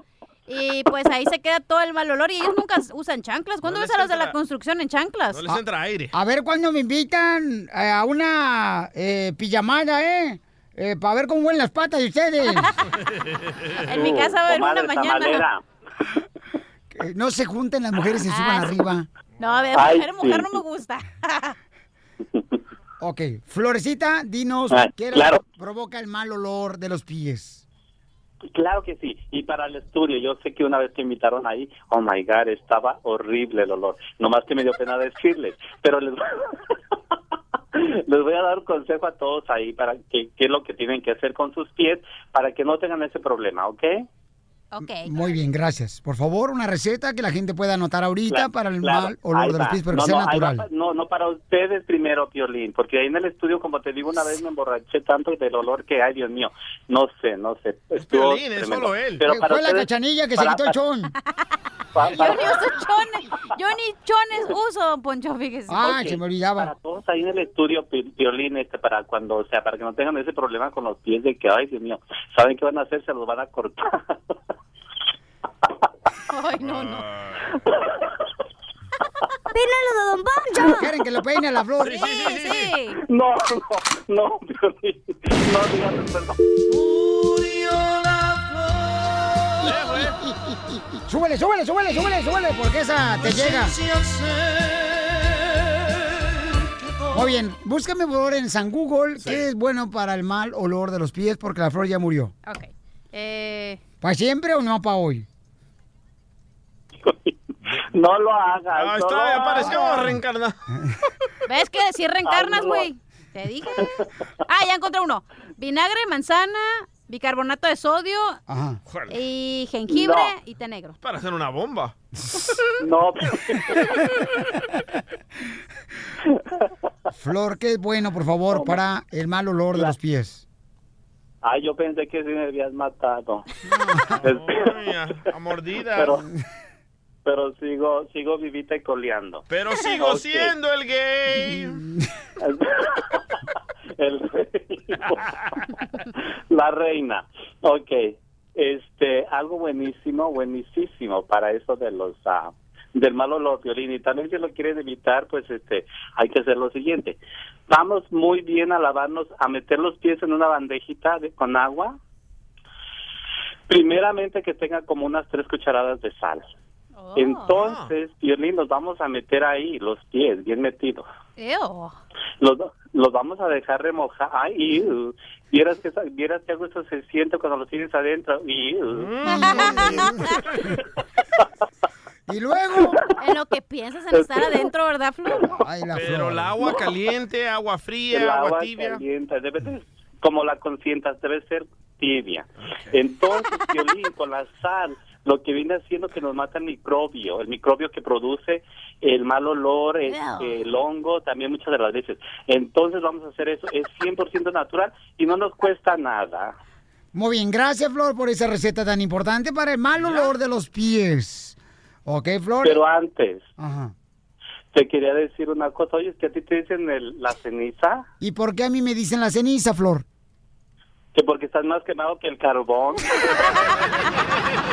Y pues ahí se queda todo el mal olor y ellos nunca usan chanclas. ¿Cuándo No ves a los de la construcción en chanclas? No les entra aire. A ver cuándo me invitan eh, a una eh, pijamada, ¿eh? para ver cómo huelen las patas de ustedes. En mi casa va a haber una mañana. no se junten las mujeres y suban Ah, arriba. No, a ver, Ay, mujer, mujer no me gusta. Ok, Florecita, dinos Ah, qué es claro. lo que provoca el mal olor de los pies. Claro que sí. Y para el estudio, yo sé que una vez que invitaron ahí, oh my God, estaba horrible el olor. Nomás que me dio pena decirles. Pero les, les voy a dar un consejo a todos ahí para que qué es lo que tienen que hacer con sus pies para que no tengan ese problema, ¿ok? Ok. Muy bien, gracias. Por favor, una receta que la gente pueda anotar ahorita Claro, para el claro, mal olor de los va. pies, pero no, que sea no, va natural. pa- no, no para ustedes primero, Piolín, porque ahí en el estudio, como te digo, una vez me emborraché tanto del olor que, ay, Dios mío, no sé, no sé. Estuvo Piolín, es solo él. Pero para Fue la ustedes- cachanilla que para- se quitó el chón. Yo ni uso chones. Yo ni chones uso, Poncho, fíjese. Ah, Ok, se me olvidaba. Para todos ahí en el estudio, Pi- Piolín, este, para cuando, o sea, para que no tengan ese problema con los pies de que, ay, Dios mío, ¿saben qué van a hacer? Se los van a cortar. Ay, no, no. ¡Pínalo de Don Poncho! ¿Quieren que lo peine a la flor? Sí, sí. no, no, no, Piolín, no digan eso. Súbele, súbele, súbele, súbele, súbele, porque esa te llega. Muy bien, búscame por favor en San Google qué es bueno para el mal olor de los pies porque la flor ya murió. Ok. Eh, ¿Para siempre o no para hoy? No lo hagas. No está, apareció reencarnado. ¿Ves que si reencarnas, no. güey? Te dije. Ah, ya encontré uno. Vinagre, manzana, bicarbonato de sodio Ajá. y jengibre No. y té negro. Para hacer una bomba. No. Flor, ¿qué es bueno, por favor, para el mal olor de los pies? Ay, yo pensé que sí me habías matado. Ay, a, a mordidas. pero, pero sigo, sigo vivita y coleando. Pero sigo siendo el gay. El- la reina. Ok. Este, algo buenísimo, buenísimo para eso de los ah, del mal olor, violín. Y también si lo quieren evitar, pues este, hay que hacer lo siguiente. Vamos muy bien a lavarnos, a meter los pies en una bandejita de- con agua. Primeramente que tenga como unas tres cucharadas de sal. Entonces, violín, los vamos a meter ahí, los pies, bien metidos Ew. los, los vamos a dejar remojar. Ay, iu. vieras que vieras que eso se siente cuando los tienes adentro. Iu. Y luego. En lo que piensas en estar adentro, ¿verdad, Flor? Pero el agua caliente, agua fría, El agua agua tibia. caliente, debe de- como la consientas, debe ser tibia. Entonces, violín, con la sal, lo que viene haciendo que nos mata el microbio, el microbio que produce el mal olor, el, el hongo, también muchas de las veces. Entonces vamos a hacer eso, es 100% natural y no nos cuesta nada. Muy bien, gracias, Flor, por esa receta tan importante para el mal olor de los pies. ¿Ok, Flor? Pero antes, Ajá. te quería decir una cosa, oye, es que a ti te dicen el- la ceniza, ¿Y por qué a mí me dicen la ceniza, Flor? que porque estás más quemado que el carbón.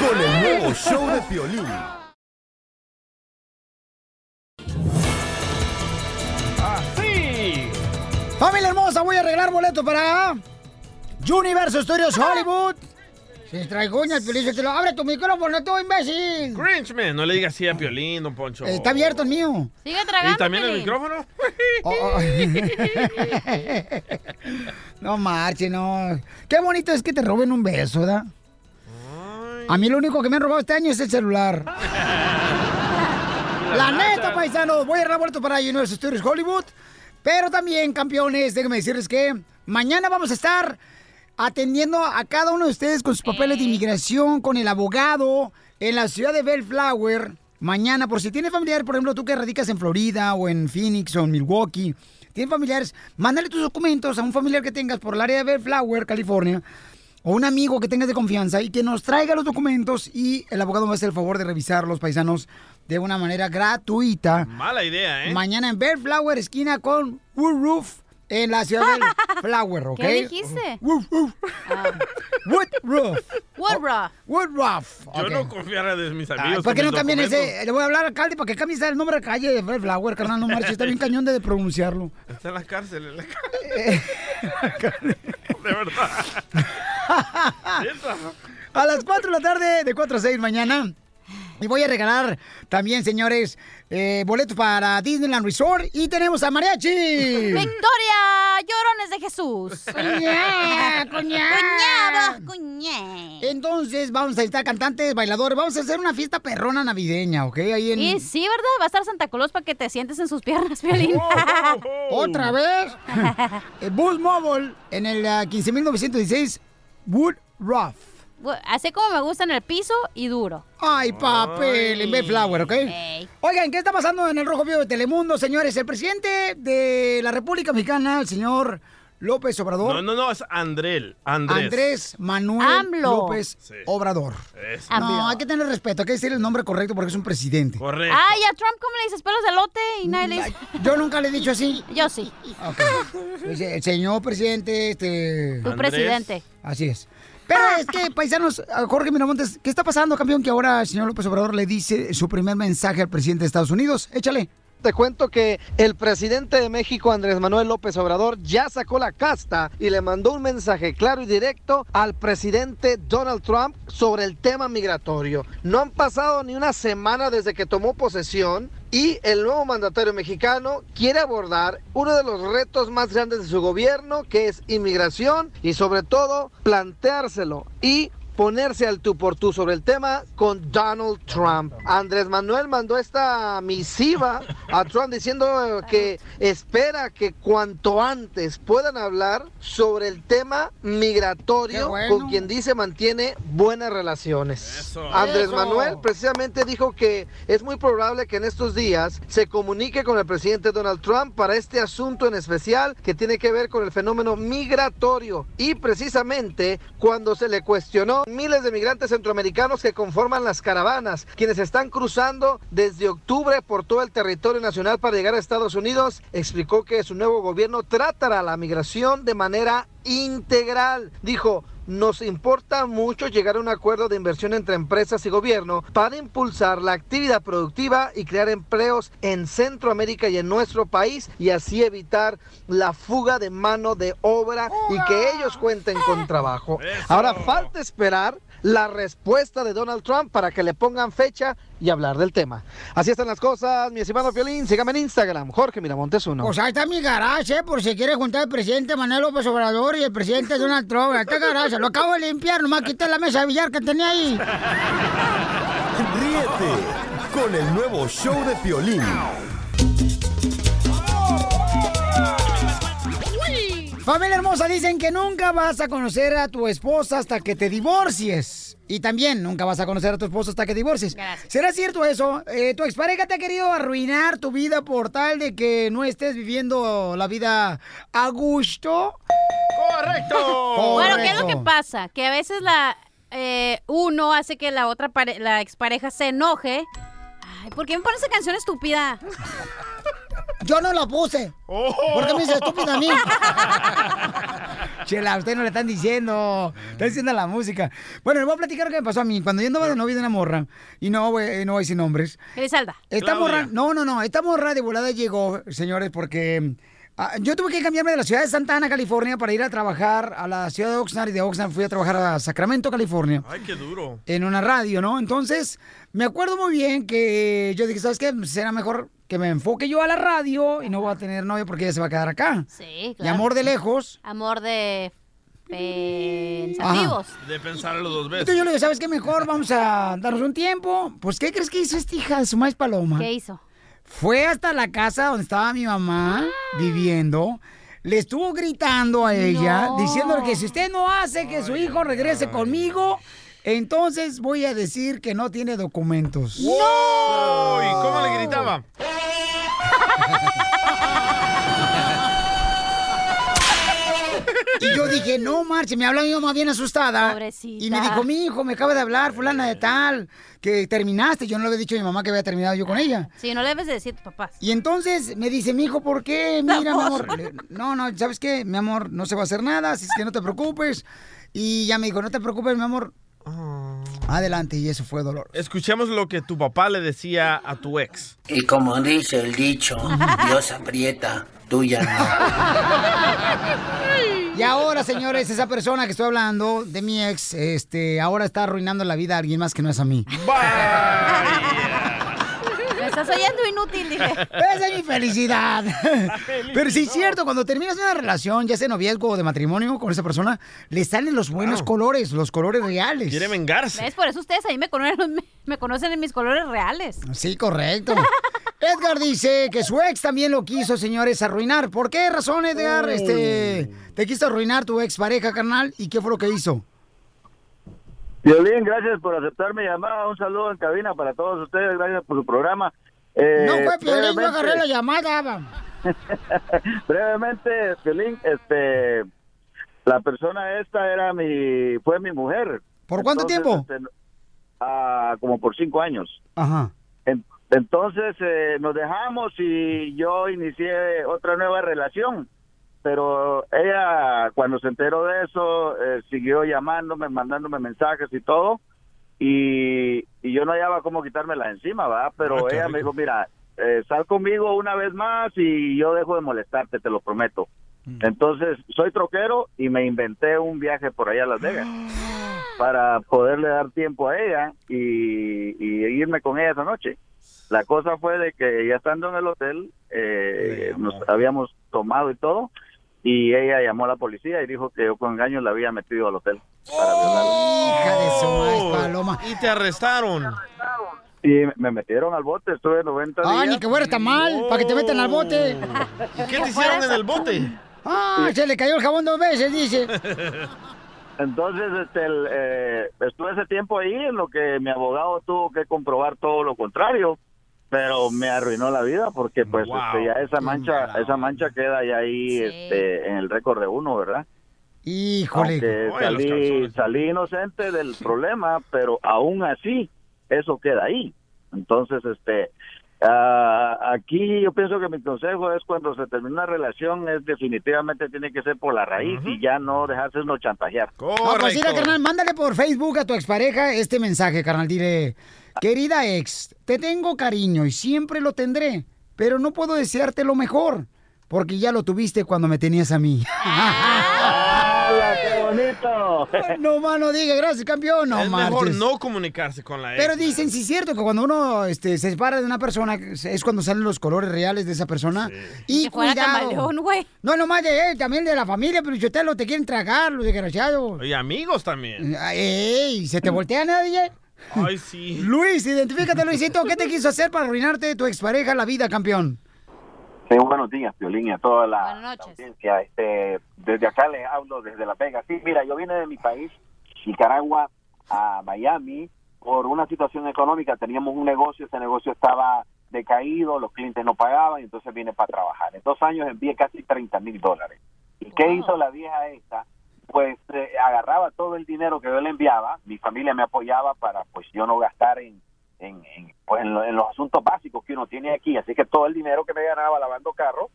Con el nuevo show de Piolín. ¡Así! Familia hermosa, voy a arreglar boleto para Universo Studios Hollywood. Se traigo uñas, Piolín, te lo abre tu micrófono, tú imbécil. Grinchman, no le digas así a Piolín, don Poncho. Está abierto el mío. Sigue ¿Y también el micrófono? Oh, oh. no marche, no. Qué bonito es que te roben un beso, ¿verdad? A mí lo único que me han robado este año es el celular. La neta, paisanos, voy a boleto para Universal Studios Hollywood. Pero también, campeones, déjenme decirles que mañana vamos a estar atendiendo a cada uno de ustedes con sus papeles de inmigración, con el abogado, en la ciudad de Bellflower. Mañana, por si tienes familiares, por ejemplo, tú que radicas en Florida o en Phoenix o en Milwaukee, tienes familiares, mándale tus documentos a un familiar que tengas por el área de Bellflower, California, o un amigo que tengas de confianza y que nos traiga los documentos y el abogado va a hacer el favor de revisar los paisanos de una manera gratuita. Mala idea, ¿eh? Mañana en Bellflower, esquina con Wood Roof, en la ciudad de Flower, ¿ok? ¿Qué dijiste? Wood Roof. Wood Roof. Woodruff. Wood Roof. Yo no confiara de mis amigos. ¿Por qué no cambian ese? Le voy a hablar al alcalde para que cambie el nombre de calle de Bellflower, carnal, no marches. Está bien cañón de pronunciarlo. Está en la cárcel, en la cárcel. de verdad. A las 4 de la tarde, de 4 a 6 mañana. Y voy a regalar también, señores, eh, boletos para Disneyland Resort. Y tenemos a Mariachi. ¡Victoria! ¡Llorones de Jesús! Cuñá. Cuñado, cuñé. Entonces, vamos a estar cantantes, bailadores. Vamos a hacer una fiesta perrona navideña, ¿ok? Ahí en... Y sí, ¿verdad? Va a estar Santa Claus para que te sientes en sus piernas, Violín. ¿Otra vez? el Bus Mobile en el ah, 15.916 Wood Ruff. Así como me gusta en el piso y duro. Ay, papel, en Bellflower, ¿ok? Ey. Oigan, ¿qué está pasando en el Rojo Vivo de Telemundo, señores? El presidente de la República Mexicana, el señor López Obrador. No, no, no, es Andrés. Andrés. Andrés Manuel AMLO. López Sí. Obrador. Eso. No, hay que tener respeto, hay que decir el nombre correcto porque es un presidente. Correcto. Ay, a Trump, ¿cómo le dices pelos de lote? Y nadie le dice. Yo nunca le he dicho así. Yo sí. Ok. Dice, Señor presidente, este... Tu Andrés. presidente. Así es. Pero es que, paisanos, Jorge Miramontes, ¿qué está pasando, campeón? Que ahora el señor López Obrador le dice su primer mensaje al presidente de Estados Unidos. Échale. Te cuento que el presidente de México, Andrés Manuel López Obrador, ya sacó la casta y le mandó un mensaje claro y directo al presidente Donald Trump sobre el tema migratorio. No han pasado ni una semana desde que tomó posesión y el nuevo mandatario mexicano quiere abordar uno de los retos más grandes de su gobierno, que es inmigración y sobre todo planteárselo y ponerse al tú por tú sobre el tema con Donald Trump. Andrés Manuel mandó esta misiva a Trump diciendo que espera que cuanto antes puedan hablar sobre el tema migratorio bueno. con quien dice mantiene buenas relaciones. Andrés Eso. Manuel precisamente dijo que es muy probable que en estos días se comunique con el presidente Donald Trump para este asunto en especial que tiene que ver con el fenómeno migratorio y precisamente cuando se le cuestionó miles de migrantes centroamericanos que conforman las caravanas, quienes están cruzando desde octubre por todo el territorio nacional para llegar a Estados Unidos, explicó que su nuevo gobierno tratará la migración de manera integral. Dijo, nos importa mucho llegar a un acuerdo de inversión entre empresas y gobierno para impulsar la actividad productiva y crear empleos en Centroamérica y en nuestro país y así evitar la fuga de mano de obra y que ellos cuenten con trabajo. Ahora falta esperar la respuesta de Donald Trump para que le pongan fecha y hablar del tema. Así están las cosas, mi estimado Violín. Sígame en Instagram, Jorge Miramontes uno. Pues ahí está mi garage, ¿eh? por si quiere juntar el presidente Manuel López Obrador y el presidente Donald Trump. Ahí está garage, lo acabo de limpiar, nomás quité la mesa de billar que tenía ahí. Ríete con el nuevo show de Piolín. Familia hermosa, dicen que nunca vas a conocer a tu esposa hasta que te divorcies. Y también nunca vas a conocer a tu esposa hasta que divorcies. ¿Será cierto eso? Eh, ¿Tu expareja te ha querido arruinar tu vida por tal de que no estés viviendo la vida a gusto? ¡Correcto! Bueno, ¿qué es lo que pasa? Que a veces la eh, uno hace que la otra pare- la expareja se enoje. Ay, ¿por qué me pones esa canción estúpida? Yo no la puse. ¿Por qué me dice estúpida a mí? Chela, a usted no le están diciendo. Está diciendo la música. Bueno, le voy a platicar lo que me pasó a mí. Cuando yo andaba de novia de una morra, y no voy, no voy decir nombres. Griselda. Esta Claudia. morra, no, no, no, esta morra de volada llegó, señores, porque ah, yo tuve que cambiarme de la ciudad de Santa Ana, California, para ir a trabajar a la ciudad de Oxnard y de Oxnard fui a trabajar a Sacramento, California Ay, qué duro. en una radio, ¿no? Entonces, me acuerdo muy bien que yo dije, ¿sabes qué? Será mejor que me enfoque yo a la radio y no voy a tener novio porque ella se va a quedar acá. Sí, Y claro. amor de lejos. Amor de pensativos. De pensarlo dos veces. Entonces yo le dije, ¿sabes qué? Mejor vamos a darnos un tiempo. Pues, ¿qué crees que hizo esta hija de su maíz paloma? ¿Qué hizo? Fue hasta la casa donde estaba mi mamá viviendo. Le estuvo gritando a ella, No. diciéndole que si usted no hace que su hijo regrese conmigo, entonces voy a decir que no tiene documentos. ¡No! ¿Y cómo le gritaba? Y yo dije, no, marche, me habla mi mamá bien asustada. Pobrecita. Y me dijo, mi hijo, me acaba de hablar, fulana de tal, que terminaste. Yo no le había dicho a mi mamá que había terminado yo con ella. Sí, no le debes de decir a tus papás. Y entonces me dice, mi hijo, ¿por qué? Mira, mi amor. No, no, ¿sabes qué? Mi amor, no se va a hacer nada, así es que no te preocupes. Y ya me dijo, no te preocupes, mi amor. Adelante, y eso fue dolor. Escuchemos lo que tu papá le decía a tu ex. Y como dice el dicho, Dios aprieta, tuya no. Y ahora, señores, esa persona que estoy hablando de mi ex, este, ahora está arruinando la vida a alguien más que no es a mí. Estás oyendo inútil, dije. Esa es mi felicidad. Pero sí es cierto, cuando terminas una relación, ya sea noviazgo o de matrimonio con esa persona, le salen los buenos colores, los colores reales. Quiere vengarse. ¿Ves? Por eso ustedes ahí me conocen, me, me conocen en mis colores reales. Sí, correcto. Edgar dice que su ex también lo quiso, señores, arruinar. ¿Por qué razón, Edgar? Oh. Este, te quiso arruinar tu ex pareja, carnal, ¿y qué fue lo que hizo? Violín, gracias por aceptar mi llamada. Un saludo en cabina para todos ustedes. Gracias por su programa. Eh, no fue Piolín, yo agarré la llamada. brevemente, Violín, este, la persona esta era mi, fue mi mujer. ¿Por cuánto tiempo? este, ah, como por cinco años. Ajá. En- Entonces eh, nos dejamos y yo inicié otra nueva relación. Pero ella, cuando se enteró de eso, eh, siguió llamándome, mandándome mensajes y todo. Y, y yo no hallaba cómo quitármela encima, ¿verdad? Pero Ah, ella me dijo, mira, eh, sal conmigo una vez más y yo dejo de molestarte, te lo prometo. Entonces, soy troquero y me inventé un viaje por allá a Las Vegas para poderle dar tiempo a ella y, y irme con ella esa noche. La cosa fue de que ya estando en el hotel, eh, nos habíamos tomado y todo, y ella llamó a la policía y dijo que yo con engaño la había metido al hotel para violarla. Hija de su maíz, paloma. Y te arrestaron. Y me metieron al bote, estuve 90 días. Ah, ni que fuera tan mal, para que te metan al bote. ¿Y qué te hicieron en el bote? Ah, se le cayó el jabón dos veces, dice. Entonces, este, el, eh, estuve ese tiempo ahí en lo que mi abogado tuvo que comprobar todo lo contrario, pero me arruinó la vida porque pues este, ya esa mancha, esa mancha queda ya ahí este, en el récord de uno, ¿verdad? Híjole. Salí, salí inocente del problema, pero aún así eso queda ahí. Entonces, este, ah, aquí yo pienso que mi consejo es cuando se termina una relación es definitivamente tiene que ser por la raíz y ya no dejarse uno chantajear. No, pues mira, carnal, mándale por Facebook a tu expareja este mensaje, carnal. Dile, querida ex, te tengo cariño y siempre lo tendré, pero no puedo desearte lo mejor, porque ya lo tuviste cuando me tenías a mí. ¡Hola, qué bonito! no, mano, diga, gracias, campeón. No, es mejor marches. no comunicarse con la ex. Pero dicen, sí es cierto, que cuando uno este, se separa de una persona, es cuando salen los colores reales de esa persona. Y Que fuera camaleón, güey. No, nomás de él, también de la familia, pero ustedes lo te quieren tragar, los desgraciados. Y amigos también. ¡Ey! ¿Se te voltea nadie? Ay, sí. Luis, identifícate, Luisito. ¿Qué te quiso hacer para arruinarte tu expareja la vida, campeón? Sí, buenos días, Piolín, y a toda la, la audiencia. Este, desde acá les hablo desde Las Vegas. Sí, mira, yo vine de mi país, Nicaragua, a Miami por una situación económica. Teníamos un negocio, ese negocio estaba decaído, los clientes no pagaban, y entonces vine para trabajar. En dos años envié casi 30 mil dólares. ¿Y qué hizo la vieja esta? Pues eh, agarraba todo el dinero que yo le enviaba, mi familia me apoyaba para pues yo no gastar en, en, en, pues, en, lo- en los asuntos básicos que uno tiene aquí. Así que todo el dinero que me ganaba lavando carros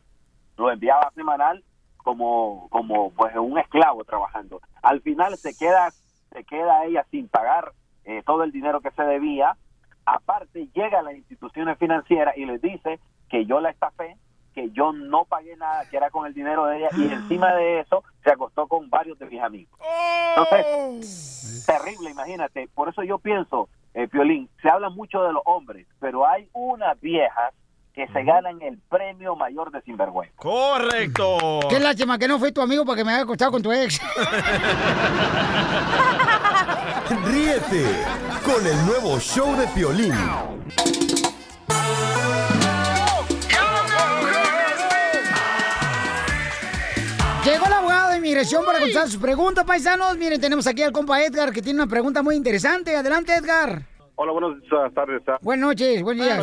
lo enviaba semanal como como pues un esclavo trabajando. Al final se queda se queda ella sin pagar eh, todo el dinero que se debía. Aparte llega a las instituciones financieras y les dice que yo la estafé, que yo no pagué nada, que era con el dinero de ella y encima de eso se acostó con varios de mis amigos. Entonces, terrible, imagínate. Por eso yo pienso, eh, Piolín, se habla mucho de los hombres, pero hay unas viejas que se ganan el premio mayor de sinvergüenza. Correcto. Qué lástima que no fue tu amigo para que me haya acostado con tu ex. Ríete con el nuevo show de Piolín. Inmigración para contestar sus preguntas, paisanos. Miren, tenemos aquí al compa Edgar, que tiene una pregunta muy interesante. Adelante, Edgar. Hola, buenas tardes. ah. Buenas noches, buen día.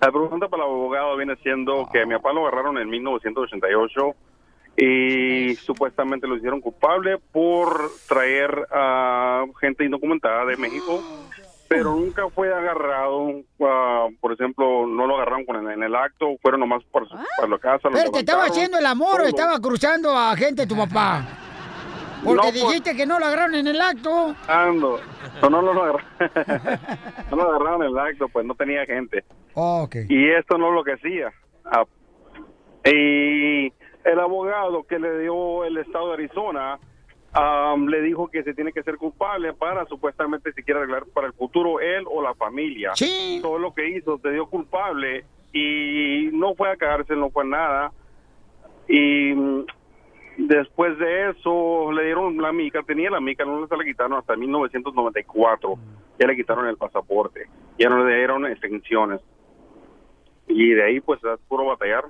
La pregunta para el abogado viene siendo que a mi papá lo agarraron en 1988 y supuestamente lo hicieron culpable por traer a gente indocumentada de México, pero nunca fue agarrado, ah, por ejemplo, no lo agarraron con el- en el acto, fueron nomás para, su, para la casa. Pero te estaba haciendo el amor todo. estaba cruzando a gente tu papá. Porque No, pues- dijiste que no lo agarraron en el acto. Ando. No, no, no, lo agarraron. no lo agarraron en el acto, pues no tenía gente. Ok. Y esto no es lo que hacía. Ah, y el abogado que le dio el estado de Arizona am, le dijo que se tiene que ser culpable para supuestamente si quiere arreglar para el futuro él o la familia. Sí. Todo lo que hizo se dio culpable y no fue a cárcel, no fue nada. Y mm, después de eso le dieron la mica, tenía la mica, no se la quitaron hasta 1994. Ya le quitaron el pasaporte, ya no le dieron extensiones. Y de ahí pues es puro batallar.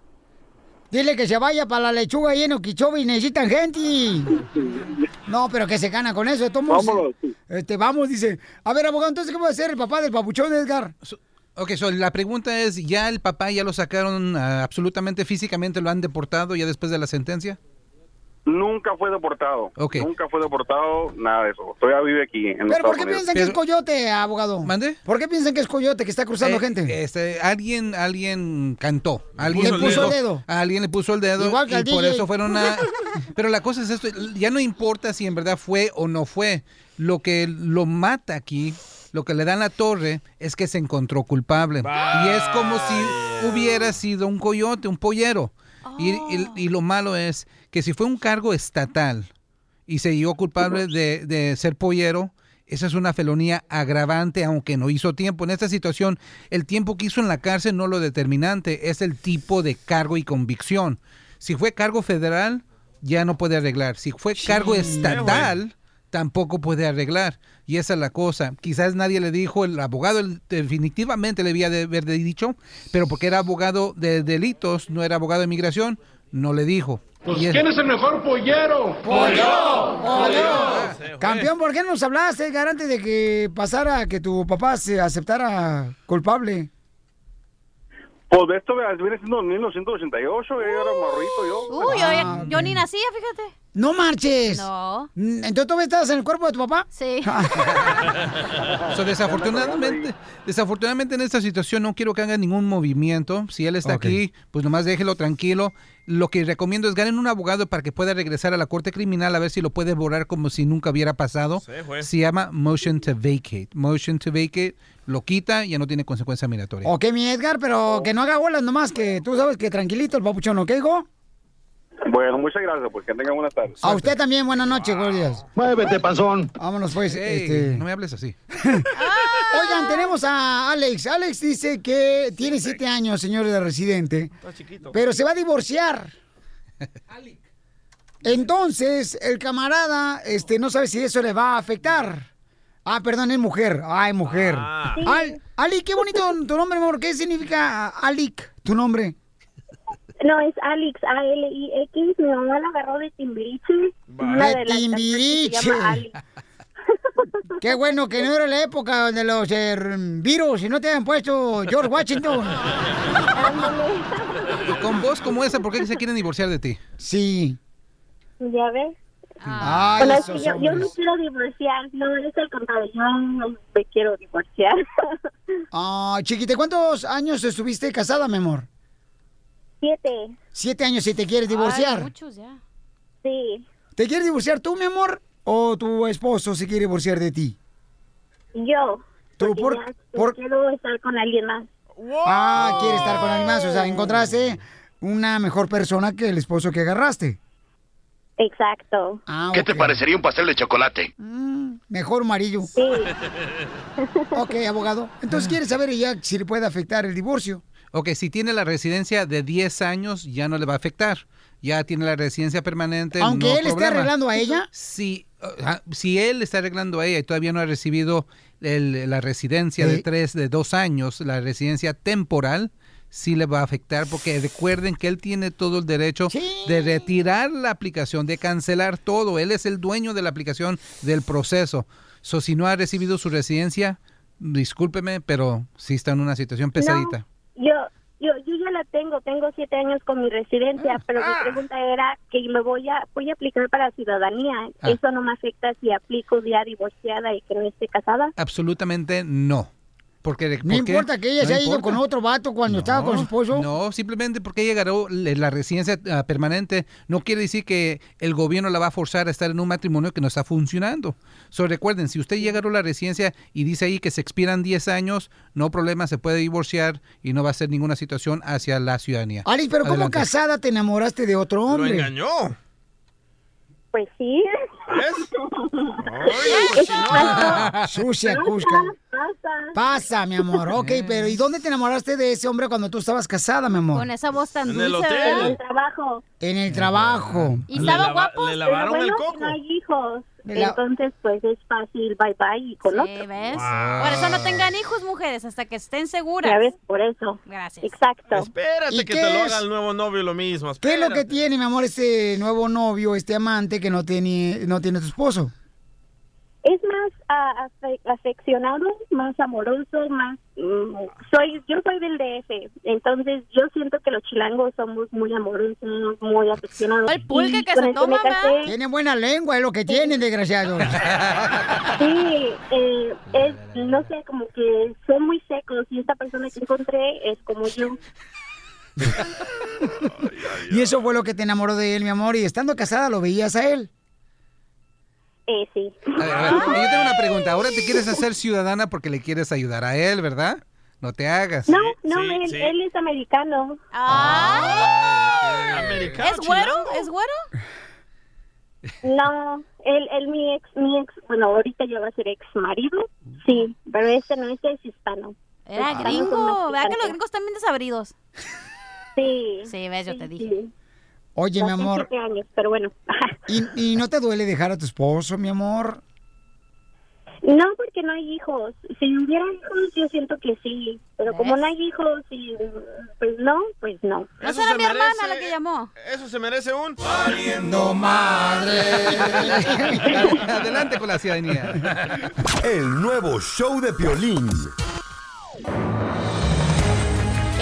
Dile que se vaya para la lechuga ahí en Okeechobee y necesitan gente. No, pero que se gana con eso. Tomos, Vámonos. Este, vamos, dice. A ver, abogado, entonces, ¿qué va a hacer el papá del papuchón, Edgar? Ok, so la pregunta es, ¿ya el papá ya lo sacaron ah, absolutamente físicamente, lo han deportado ya después de la sentencia? Nunca fue deportado. Ok. Nunca fue deportado, nada de eso. Todavía vive aquí en ¿Pero Estados por qué Unidos. piensan que es coyote, abogado? ¿Mande? ¿Por qué piensan que es coyote que está cruzando Eh, gente? Este, alguien, alguien cantó. Alguien Le puso el dedo. Alguien le puso el dedo. Igual que y al por DJ. eso fueron a. Pero la cosa es esto: ya no importa si en verdad fue o no fue. Lo que lo mata aquí, lo que le dan la torre es que se encontró culpable. Y es como si hubiera sido un coyote, un pollero. Y, y- y lo malo es que si fue un cargo estatal y se llegó culpable de, de ser pollero, esa es una felonía agravante, aunque no hizo tiempo. En esta situación, el tiempo que hizo en la cárcel no es lo determinante, es el tipo de cargo y convicción. Si fue cargo federal, ya no puede arreglar. Si fue cargo estatal, tampoco puede arreglar. Y esa es la cosa. Quizás nadie le dijo, el abogado definitivamente le había de haber dicho, pero porque era abogado de delitos, no era abogado de migración, no le dijo. Y es- es el mejor pollero? Campeón, ¿por qué no nos hablaste, Edgar, antes de que pasara que tu papá se aceptara culpable? Pues esto viene siendo 1988, yo era morrito yo. Uy, yo, yo ni nacía, fíjate. ¡No marches! No. Mm, ¿Entonces tú estabas en el cuerpo de tu papá? Sí. So, desafortunadamente, desafortunadamente en esta situación no quiero que haga ningún movimiento. Si él está aquí, pues nomás déjelo tranquilo. Lo que recomiendo es ganen un abogado para que pueda regresar a la corte criminal a ver si lo puede borrar como si nunca hubiera pasado. Sí, fue. Se llama motion to vacate. Motion to vacate lo quita y ya no tiene consecuencia migratoria. Ok, mi Edgar, pero que no haga bolas nomás, que tú sabes que tranquilito el papuchón, ¿ok, hijo? Bueno, muchas gracias, pues que tengan buenas tardes. A usted también, buenas noches, gordias. Muévete, panzón. Vámonos, pues. Este... No me hables así. Oigan, tenemos a Alex. Alex dice que tiene siete años, señor de residente, pero se va a divorciar. Entonces, el camarada este, no sabe si eso le va a afectar. Ah, perdón, es mujer. Ah, es mujer. Al- Ali, qué bonito tu nombre, amor. ¿Qué significa Alik, tu nombre? No, es Alex, A-L-I-X. Mi mamá la agarró de Timbiriche. Una De Timbiriche. Se llama Alex. Qué bueno que no era la época de los eh, virus y no te habían puesto George Washington. Y con voz como esa, ¿por qué se quieren divorciar de ti? Sí. ¿Ya ves? Ay, Bueno, es esos que yo, yo no quiero divorciar. No, es el contrario. Yo no me quiero divorciar. Ah, chiquita, ¿cuántos años estuviste casada, mi amor? Siete. Siete años y te quieres divorciar. Ay, muchos ya. Sí. ¿Te quieres divorciar tú, mi amor? ¿O tu esposo se quiere divorciar de ti? Yo. ¿Tú porque por- ya por- quiero estar con alguien más. Ah, quiere estar con alguien más. O sea, encontraste una mejor persona que el esposo que agarraste. Exacto. Ah, ¿Qué te parecería un pastel de chocolate? Mm, mejor amarillo. Sí. ok, abogado. Entonces, ¿quieres saber ya si le puede afectar el divorcio? Ok, si tiene la residencia de 10 años, ya no le va a afectar. Ya tiene la residencia permanente. Aunque no él esté problema. arreglando a ella. Si, ah, si él está arreglando a ella y todavía no ha recibido el- la residencia de Sí. tres, de dos años, la residencia temporal, sí le va a afectar porque recuerden que él tiene todo el derecho de retirar la aplicación, de cancelar todo. Él es el dueño de la aplicación del proceso. So, si no ha recibido su residencia, discúlpeme, pero sí está en una situación pesadita. Yo, yo, yo ya la tengo, tengo siete años con mi residencia, pero mi pregunta era que me voy a, voy a aplicar para ciudadanía. Ah. ¿Eso no me afecta si aplico ya divorciada y que no esté casada? Absolutamente no. Porque, No importa que ella No se haya ido con otro vato cuando estaba con su esposo. No, simplemente porque ella ganó la residencia ah, permanente, no quiere decir que el gobierno la va a forzar a estar en un matrimonio que no está funcionando. So, recuerden, si usted ya ganó la residencia y dice ahí que se expiran 10 años, no problema, se puede divorciar y no va a ser ninguna situación hacia la ciudadanía. Alice, pero ¿cómo Adelante. casada te enamoraste de otro hombre? engañó. Pues sí. Sucia, Cusca. Pasa, mi amor. Ok, pero ¿y dónde te enamoraste de ese hombre cuando tú estabas casada, mi amor? Con esa voz tan En dulce, el hotel. ¿verdad? En el trabajo. En el trabajo. ¿Y estaba lava- guapo? le lavaron Pero el bueno, coco. No hay hijos. La- Entonces, pues es fácil, bye bye y con otro. ¿ves? Wow. Por eso no tengan hijos, mujeres, hasta que estén seguras. Ya ves, por eso. Gracias. Exacto. Espérate ¿Y que qué te lo es? haga el nuevo novio lo mismo. ¿Qué es lo espérate. que tiene, mi amor, este nuevo novio, este amante que no tiene, no tiene tu esposo? Es más afe- afeccionado, más amoroso, más... mm, soy Yo soy del DF, entonces yo siento que los chilangos somos muy amorosos, muy afeccionados. El pulque que se toma, casé- Tiene buena lengua, es lo que tienen, desgraciados. Sí, eh, es, no sé, como que son muy secos y esta persona que encontré es como yo. Y eso fue lo que te enamoró de él, mi amor. Y estando casada, ¿lo veías a él? Eh, sí. A ver, a ver, yo tengo una pregunta. Ahora te quieres hacer ciudadana porque le quieres ayudar a él, ¿verdad? No te hagas. No, no, él, él es americano. ¿Es güero? ¿Es güero? No, él, él mi ex, mi ex, bueno, ahorita ya va a ser ex marido, sí, pero este no, este es hispano. Era Hispanos son gringo. ¿Verdad que los gringos están bien desabridos? Sí. Sí, ves, yo te dije. Oye, mi amor. siete años, pero bueno. ¿Y, y no te duele dejar a tu esposo, mi amor? No, porque no hay hijos. Si hubiera hijos, yo siento que sí. Pero como no hay hijos, y pues no, pues no. ¿No será mi hermana la que llamó? Eso se merece un... ¡No madre! Adelante con la ciudadanía. El nuevo show de Piolín.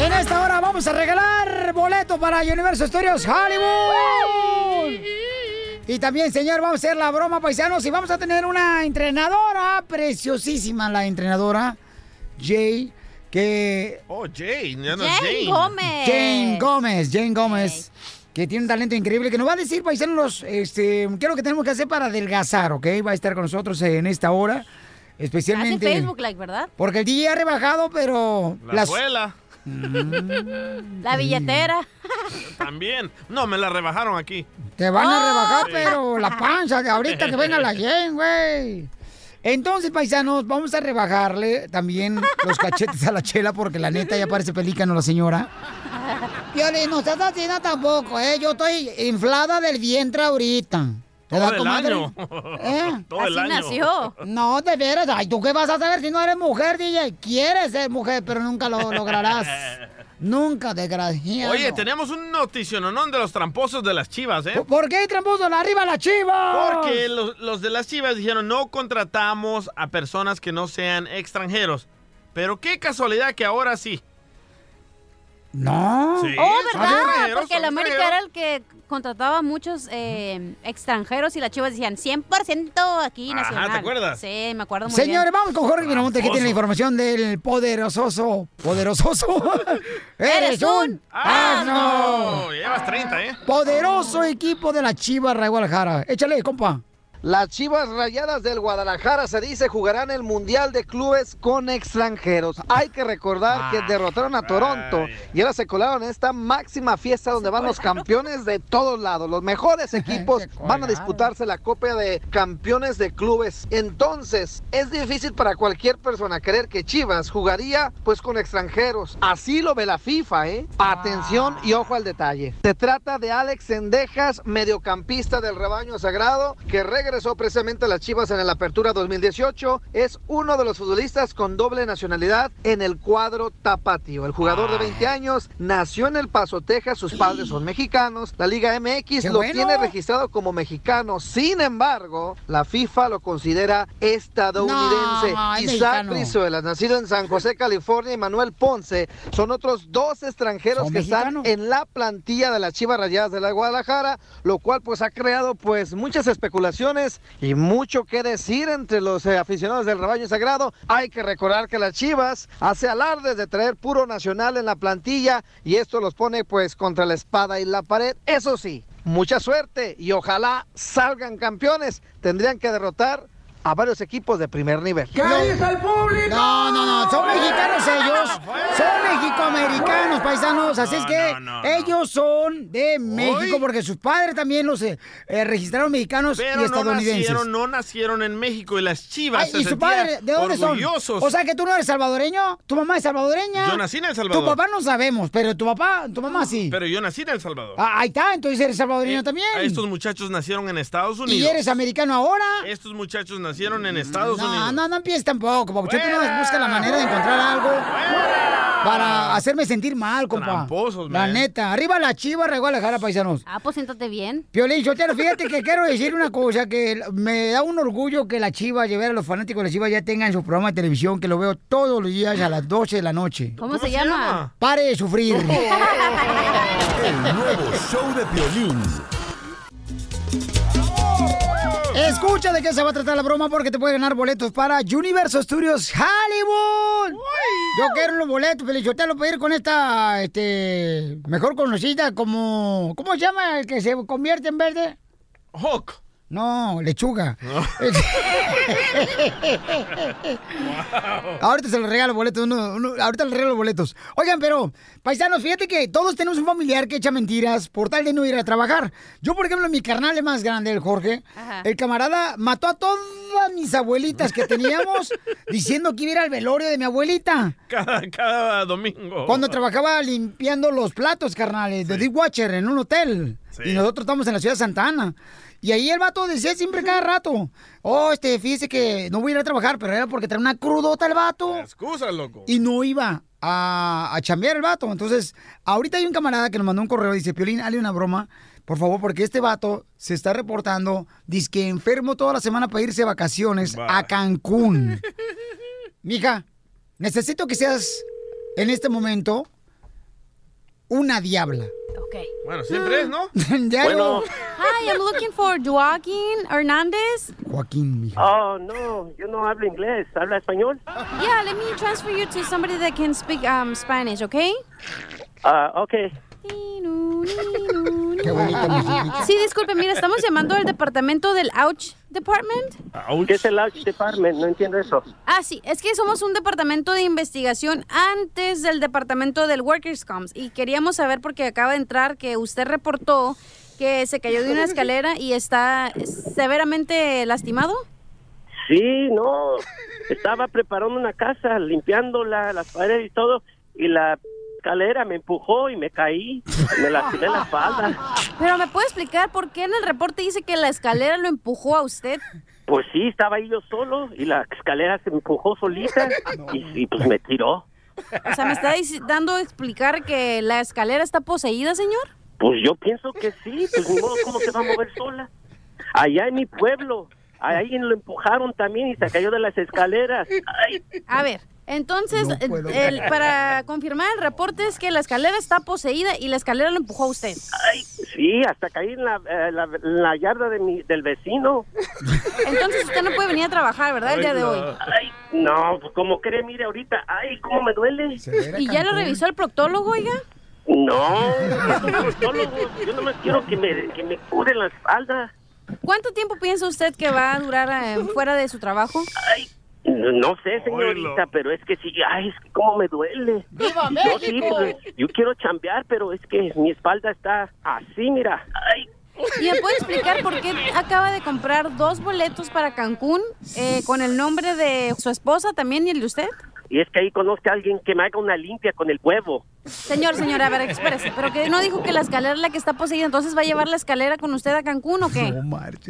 En esta hora vamos a regalar boleto para Universal Studios Hollywood. Y también, señor, vamos a hacer la broma, paisanos, y vamos a tener una entrenadora, preciosísima la entrenadora, Jay, que... Oh, Jane, ya no es Jane Jane. Gómez. Jane Gómez, Jane Gómez, que tiene un talento increíble, que nos va a decir, paisanos, los, este, qué es lo que tenemos que hacer para adelgazar, ¿ok? Va a estar con nosotros en esta hora, Hace especialmente... Facebook Like, ¿verdad? Porque el día ha rebajado, pero... La las- La billetera. También. No, me la rebajaron aquí. Te van a rebajar, Sí. pero la panza de ahorita que venga la yen, güey. Entonces, paisanos, vamos a rebajarle también los cachetes a la chela porque la neta ya parece pelícano la señora. Piolín, no estás haciendo tampoco, ¿eh? Yo estoy inflada del vientre ahorita. ¿Te Todo da, el comadre? año. ¿Eh? Todo el año. No, de veras. Ay, ¿tú qué vas a saber si no eres mujer, DJ? Quieres ser mujer, pero nunca lo lograrás. nunca, desgraciado. Oye, tenemos un noticiononón de los tramposos de las chivas, ¿eh? ¿Por qué tramposo? ¡Arriba la chiva! Porque los, los de las chivas dijeron no contratamos a personas que no sean extranjeros. Pero qué casualidad que ahora sí. No. Sí, Oh, ¿verdad? Porque el América era el que contrataba a muchos eh, extranjeros y las chivas decían 100% aquí Ajá, nacional. ¿te acuerdas? Sí, me acuerdo muy Señores, bien. vamos con Jorge Miramonte que tiene la información del poderoso. Poderoso. Eres un asno. Llevas 30, ¿eh? Poderoso equipo de la Chivas Rayo Guadalajara. Échale, compa. Las Chivas Rayadas del Guadalajara se dice jugarán el Mundial de Clubes con extranjeros. Hay que recordar que derrotaron a Toronto y ahora se colaron en esta máxima fiesta donde van los campeones de todos lados. Los mejores equipos van a disputarse la Copa de Campeones de Clubes. Entonces, es difícil para cualquier persona creer que Chivas jugaría pues con extranjeros. Así lo ve la FIFA, ¿eh? Atención y ojo al detalle. Se trata de Alex Sendejas, mediocampista del rebaño sagrado, que regresó precisamente a las Chivas en la Apertura 2018. Es uno de los futbolistas con doble nacionalidad en el cuadro tapatío. El jugador de 20 años nació en El Paso, Texas. Sus padres son mexicanos. La Liga MX ¡Qué lo bueno! tiene registrado como mexicano. Sin embargo, la FIFA lo considera estadounidense. No, Isaac. Brizuela, nacido en San José, California, y Manuel Ponce son otros dos extranjeros ¿Son que están en la plantilla de las Chivas Rayadas de la Guadalajara, lo cual pues ha creado pues muchas especulaciones y mucho que decir entre los eh, aficionados del rebaño sagrado. Hay que recordar que las Chivas hace alardes de traer puro nacional en la plantilla y esto los pone pues contra la espada y la pared. Eso sí, mucha suerte y ojalá salgan campeones. Tendrían que derrotar a varios equipos de primer nivel. No, no, no, son mexicanos ellos. Son mexicoamericanos, paisanos. Así es que ellos son de México porque sus padres también los eh, eh, registraron mexicanos y Pero no estadounidenses. nacieron, no nacieron en México y las chivas Ay, se ¿Y su sentían padre de dónde orgullosos. son? O sea que tú no eres salvadoreño, tu mamá es salvadoreña. Yo nací en El Salvador. Tu papá no sabemos, pero tu papá, tu mamá sí. Pero yo nací en El Salvador. Ah, ahí está, entonces eres salvadoreño también. Estos muchachos nacieron en Estados Unidos. ¿Y eres americano ahora? Estos muchachos nacieron en Estados No, Unidos. no, no empieces tampoco, papuchón. Tú no busca la manera de encontrar algo para hacerme sentir mal, compa. Tramposos, La neta. Arriba la chiva, regó a paisanos. Ah, pues siéntate bien. Piolín, Sotelo, fíjate que quiero decir una cosa, que me da un orgullo que la Chiva, llevar a los fanáticos de la Chiva ya tengan su programa de televisión, que lo veo todos los días a las 12 de la noche. ¿Cómo, se, llama? Pare de sufrir. El nuevo show de Piolín. Escucha de qué se va a tratar la broma porque te puede ganar boletos para Universal Studios Hollywood. Yo quiero los boletos, Pelichotelo, para ir con esta, este, mejor conocida como, ¿cómo se llama el que se convierte en verde? Hulk. No, lechuga. Ahorita se los regalo boletos. uno- uno- ahorita les regalo boletos. Oigan, pero, paisanos, fíjate que todos tenemos un familiar que echa mentiras por tal de no ir a trabajar. Yo, por ejemplo, mi carnal es más grande, el Jorge. Ajá. El camarada mató a todas mis abuelitas que teníamos diciendo que iba a ir al velorio de mi abuelita. Cada, cada domingo. Cuando trabajaba limpiando los platos, carnales, de Watcher en un hotel. Sí. Y nosotros estamos en la ciudad de Santa Ana. Y ahí el vato decía siempre cada rato, oh, este, fíjese que no voy a ir a trabajar, pero era porque traía una crudota el vato. Excusa, loco. Y no iba a, a chambear el vato. Entonces, ahorita hay un camarada que nos mandó un correo, dice, Piolín, hazle una broma, por favor, porque este vato se está reportando, dice que enfermo toda la semana para irse de vacaciones a Cancún. Mija, necesito que seas en este momento una diabla. Bueno, siempre es, ¿no? Diablo. Hi, I'm looking for Joaquin Hernandez. Joaquín, mija. Oh, no, yo no hablo inglés, ¿habla español? Yeah, let me transfer you to somebody that can speak um, Spanish, okay? Ah, ok. Qué bonita musiquita. Sí, disculpe, mira, estamos llamando al departamento del Ouch Department. ¿Qué es el Ouch Department? No entiendo eso. Ah, sí, es que somos un departamento de investigación antes del departamento del Workers' Comps y queríamos saber porque acaba de entrar que usted reportó que se cayó de una escalera y está severamente lastimado. Sí, no. Estaba preparando una casa, limpiándola, las paredes y todo, y la escalera me empujó y me caí. Me lastimé la espalda. Pero me puede explicar por qué en el reporte dice que la escalera lo empujó a usted. Pues sí, estaba ahí yo solo y la escalera se empujó solita y, y pues me tiró. O sea, me está dando a explicar que la escalera está poseída, señor. Pues yo pienso que sí, pues ni modo, ¿cómo se va a mover sola? Allá en mi pueblo, a alguien lo empujaron también y se cayó de las escaleras. Ay, A ver, entonces, No el- para confirmar el reporte es que la escalera está poseída y la escalera lo empujó a usted. sí, hasta caí en la, eh, la, en la yarda de mi, del vecino. Entonces usted no puede venir a trabar, ¿verdad? El día de hoy. Ay, no, pues como cree, mire ahorita, ay, cómo me duele. ¿Y ya lo revisó el proctólogo, oiga? No, es un proctólogo. yo no me quiero que me, que me cure la espalda. ¿Cuánto tiempo piensa usted que va a durar eh, fuera de su trabajo? No, no sé, señorita, pero es que sí, ay, es que cómo me duele. ¡Viva Yo sí, pues, yo quiero chambear, pero es que mi espalda está así, mira. Ay, ¿Y me puede explicar por qué acaba de comprar dos boletos para Cancún eh, con el nombre de su esposa también y el de usted? Y es que ahí conozco a alguien que me haga una limpia con el huevo. Señor, señora, a ver, espérese, pero que no dijo que la escalera es la que está poseída, entonces va a llevar la escalera con usted a Cancún o qué?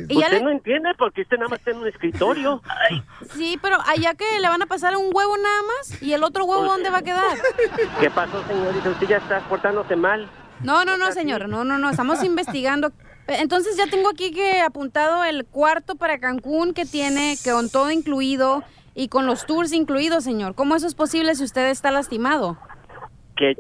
Y ya Usted le- no entiende porque usted nada más está en un escritorio. Ay, Sí, pero allá que le van a pasar un huevo nada más y el otro huevo ¿dónde va a quedar? ¿Qué pasó, señorita? Usted ya está portándose mal. No, no, no, señor, no, no, no, estamos investigando. Entonces ya tengo aquí que apuntado el cuarto para Cancún que tiene, que con todo incluido y con los tours incluidos, señor. ¿Cómo eso es posible si usted está lastimado? Que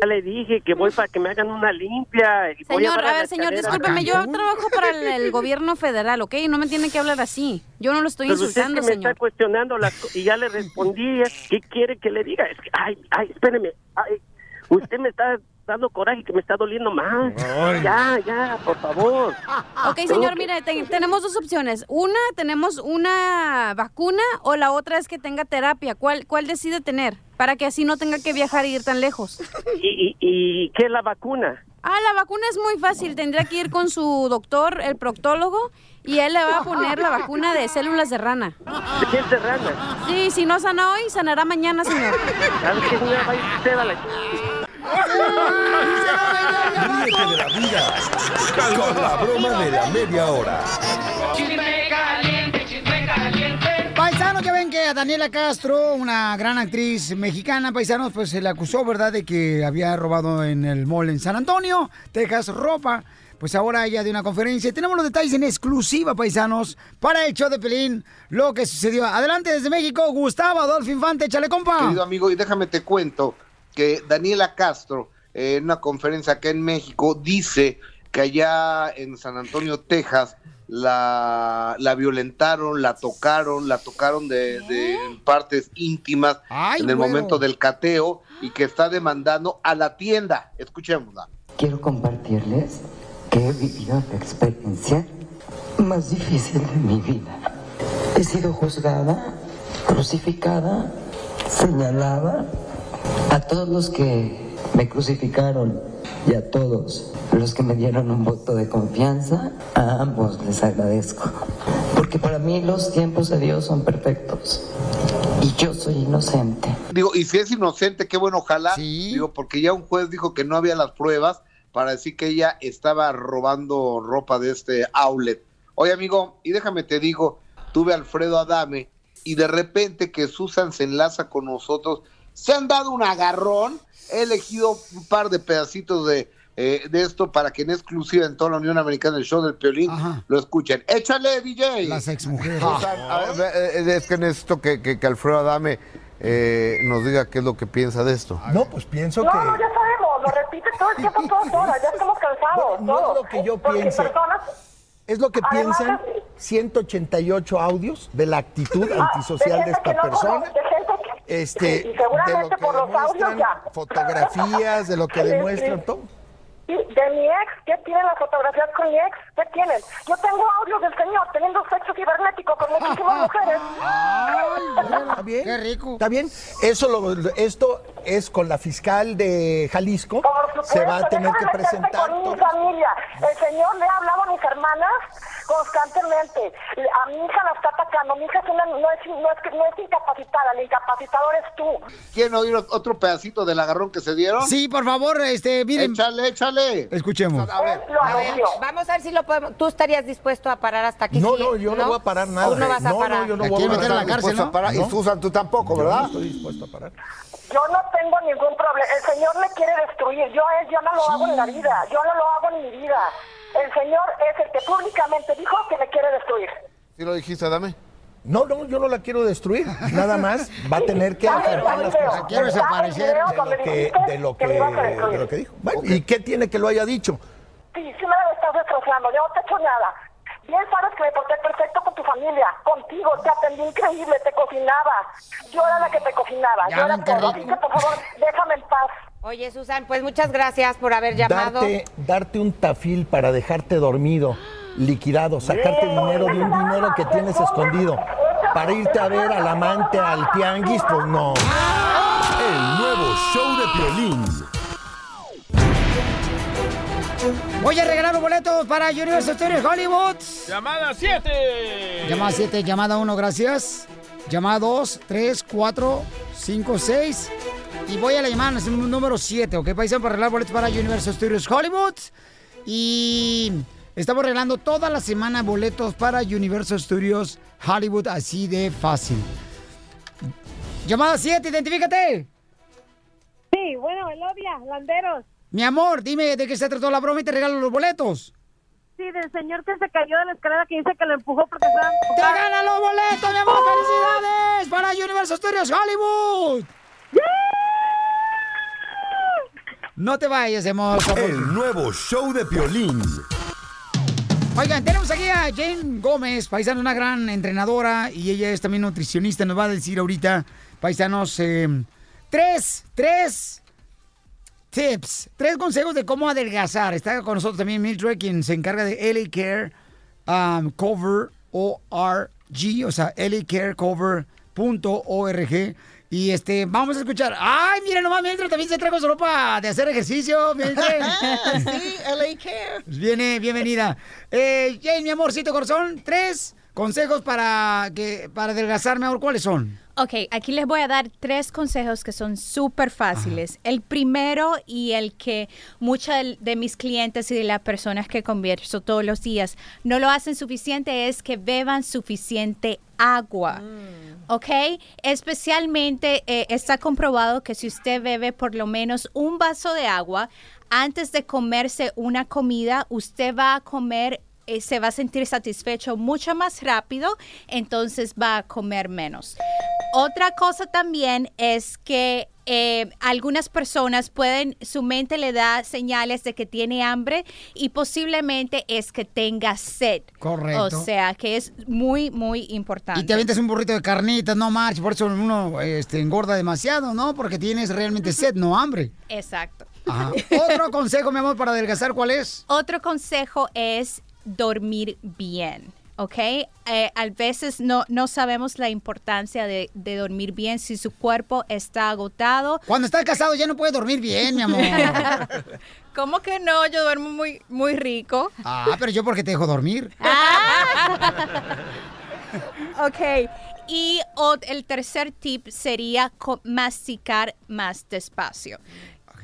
ya le dije que voy para que me hagan una limpia. y voy Señor, a la ver, señor, discúlpeme, yo trabajo para el, el gobierno federal, ¿ok? No me tiene que hablar así. Yo no lo estoy Pero usted insultando, que me señor. está cuestionando las co- y ya le respondí. ¿Qué quiere que le diga? Es que, ay, ay, espéreme. Ay, usted me está dando coraje que me está doliendo más. Ay. Ya, ya, por favor. Ok, señor, mire, te- tenemos dos opciones. Una, tenemos una vacuna o la otra es que tenga terapia. ¿Cuál, cuál decide tener? Para que así no tenga que viajar e ir tan lejos. ¿Y, y, y qué es la vacuna? Ah, la vacuna es muy fácil. Tendría que ir con su doctor, el proctólogo, y él le va a poner la vacuna de células de rana. ¿De qué es de rana? Sí, si no sana hoy, sanará mañana, señor. ¿Sabe qué, señora? Vaya usted a la Ríete de la vida con la broma de la media hora. Paisanos, ya ven que a Daniela Castro, una gran actriz mexicana, paisanos, pues se le acusó, ¿verdad?, de que había robado en el mall en San Antonio, Texas, ropa. Pues ahora ella de una conferencia. Tenemos los detalles en exclusiva, paisanos, para el show de Pelín, lo que sucedió. Adelante desde México, Gustavo Adolfo Infante, échale compa. Querido amigo, y déjame te cuento que Daniela Castro, eh, en una conferencia acá en México, dice que allá en San Antonio, Texas, la, la violentaron, la tocaron, la tocaron de, de partes íntimas Ay, en el momento del cateo y que está demandando a la tienda. Escuchémosla. Quiero compartirles que he vivido la experiencia más difícil de mi vida. He sido juzgada, crucificada, señalada. A todos los que me crucificaron y a todos los que me dieron un voto de confianza, a ambos les agradezco. Porque para mí los tiempos de Dios son perfectos. Y yo soy inocente. Digo, y si es inocente, qué bueno, ojalá. Digo, porque ya un juez dijo que no había las pruebas para decir que ella estaba robando ropa de este outlet. Oye, amigo, y déjame te digo, tuve a Alfredo Adame y de repente que Susan se enlaza con nosotros, se han dado un agarrón, he elegido un par de pedacitos de, eh, de esto para que en exclusiva en toda la Unión Americana, el show del Piolín, lo escuchen. ¡Échale, DJ! Las exmujeres. Susan, a ver, eh, es que necesito que, que, que Alfredo Adame eh, nos diga qué es lo que piensa de esto. No, pues pienso No, que... no, ya sabemos, lo repite todo el tiempo, todas horas, ya estamos cansados, No, no es lo que yo piense. personas- Es lo que Además, piensan 188 audios de la actitud Ah, antisocial de esta no persona. conoce, de gente que- Este, y de lo que por los audios demuestran, ya. fotografías, de lo que demuestran todo. De mi ex, ¿qué tienen las fotografías con mi ex? ¿Qué tienen? Yo tengo audios del señor teniendo sexo cibernético con muchísimas mujeres. ¿Está bien? Qué rico. Está bien. Eso lo- esto es con la fiscal de Jalisco. Se va a tener que presentar. con mi familia. El señor le ha hablado a mis hermanas constantemente. A mi hija la está atacando. Mi hija es una- no, es, no, es, no es incapacitada. El incapacitador es tú. ¿Quieren oír otro pedacito del agarrón que se dieron? Sí, por favor, este, miren. Échale, échale. Escuchemos. A ver. A ver, vamos a ver si lo podemos. ¿Tú estarías dispuesto a parar hasta aquí? No, Sí, no, yo no, voy a parar nada. Tú no vas a no, parar. No, yo no ¿La voy a meter a la cárcel, no? parar. Y Susan, tú tampoco, Yo ¿verdad? no estoy dispuesto a parar. Yo no tengo ningún problema. El señor me quiere destruir. Yo a él, yo no lo hago en la vida. Yo no lo hago en mi vida. El señor es el que públicamente dijo que me quiere destruir. ¿Sí lo dijiste, Adame? No, no, yo no la quiero destruir. Nada más va a tener que afrontar las consecuencias quiero desaparecer de lo que, de lo que de lo que dijo. Bueno, ¿Y qué tiene que lo haya dicho? Sí, sí me la estás destrozando. Yo no te he hecho nada. Bien sabes que me porté perfecto con tu familia. Contigo te atendí increíble, te cocinaba. Yo era la que te cocinaba. Ya Yo era rico. que, por favor, déjame en paz. Oye, Susan, pues muchas gracias por haber llamado. Darte, darte un tafil para dejarte dormido, liquidado, sacarte dinero de un dinero que tienes escondido, para irte a ver al amante, al tianguis, pues no. El nuevo show de Piolín. Voy a regalar los boletos para Universal Studios Hollywood. Llamada 7. Llamada 7, llamada 1, gracias. Llamada 2, 3, 4, 5, 6. Y voy a la llamada número 7, ¿ok? Paisano, para arreglar boletos para Universal Studios Hollywood. Y estamos regalando toda la semana boletos para Universal Studios Hollywood, así de fácil. Llamada 7, identifícate. Sí, bueno, Elodia, Landeros. Mi amor, dime de qué se trató la broma y te regalo los boletos. Sí, del señor que se cayó de la escalera que dice que lo empujó porque estaba... ¡Te ganan los boletos, mi amor! ¡Felicidades! Para Universal Studios Hollywood. No te vayas, amor. El nuevo show de Piolín. Oigan, tenemos aquí a Jane Gómez, paisano, una gran entrenadora y ella es también nutricionista. Nos va a decir ahorita, paisanos, eh, tres, tres tips, tres consejos de cómo adelgazar. Está con nosotros también Mildred, quien se encarga de LA Care um, Cover ORG, o sea, lacarecover.org. Y este, vamos a escuchar. Ay, miren nomás, Mildred también se trajo su ropa de hacer ejercicio. Mildred. sí, LA Care. Viene, bienvenida. Eh, Jane, mi amorcito corazón, tres consejos para que para adelgazar mejor. ¿Cuáles son? Ok, aquí les voy a dar tres consejos que son súper fáciles. El primero y el que muchas de, mis clientes y de las personas que converso todos los días no lo hacen suficiente es que beban suficiente agua. ¿ok? Especialmente eh, está comprobado que si usted bebe por lo menos un vaso de agua antes de comerse una comida, usted va a comer, eh, se va a sentir satisfecho mucho más rápido, entonces va a comer menos. Otra cosa también es que eh, algunas personas pueden, su mente le da señales de que tiene hambre y posiblemente es que tenga sed. Correcto. O sea, que es muy, muy importante. Y te aventas un burrito de carnitas, no marches, por eso uno este, engorda demasiado, ¿no? Porque tienes realmente sed, no hambre. Exacto. Ajá. Otro consejo, mi amor, para adelgazar, ¿cuál es? Otro consejo es dormir bien. ¿ok? Eh, a veces no, no sabemos la importancia de, de dormir bien si su cuerpo está agotado. Cuando estás casado ya no puedes dormir bien, mi amor. ¿Cómo que no? Yo duermo muy, muy rico. Ah, pero yo porque te dejo dormir. Ok. Y el tercer tip sería masticar más despacio.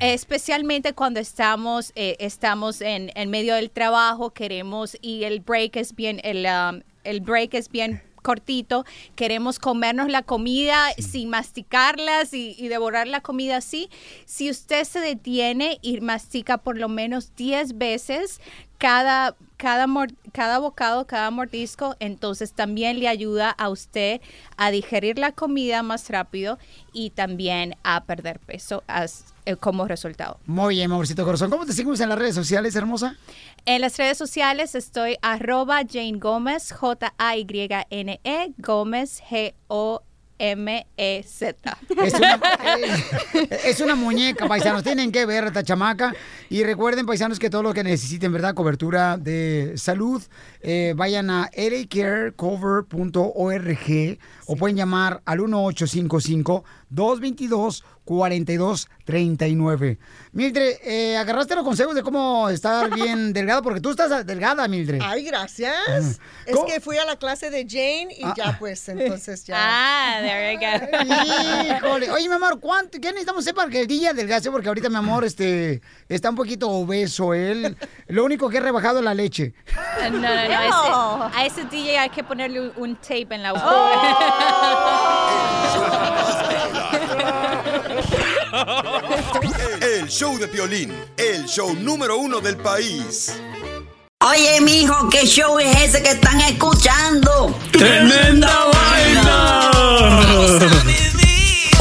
Especialmente cuando estamos, eh, estamos en, en medio del trabajo, queremos, y el break es bien, el, um, el break es bien cortito, queremos comernos la comida sin masticarlas y, y devorar la comida así. Si usted se detiene y mastica por lo menos 10 veces cada, cada, cada bocado, cada mordisco, entonces también le ayuda a usted a digerir la comida más rápido y también a perder peso as- eh, como resultado. Muy bien, amorcito corazón. ¿Cómo te seguimos en las redes sociales, hermosa? En las redes sociales estoy arroba Jane Gómez, J-A-Y-N-E, E, Gómez, G-O-M-E-Z. Es una, eh, es una muñeca, paisanos. Tienen que ver a esta chamaca. Y recuerden, paisanos, que todo lo que necesiten, ¿verdad? Cobertura de salud, eh, vayan a lacarecover.org o pueden llamar al 1855-222-4239. Mildred, eh, ¿agarraste los consejos de cómo estar bien delgado? Porque tú estás delgada, Mildred. Ay, gracias. Ah. Es ¿Cómo? que fui a la clase de Jane y Ah. ya pues, entonces ya. Ah, there you go. Híjole. Oye, mi amor, ¿cuánto, ¿qué necesitamos hacer para que el día adelgace? Porque ahorita, mi amor, este, está un poquito obeso él. Lo único que he rebajado es la leche. No, no, no. No. ese- a ese DJ hay que ponerle un, tape en la El show de Piolín, el show número uno del país. Oye, mijo, ¿qué show es ese que están escuchando? ¡Tremenda vaina!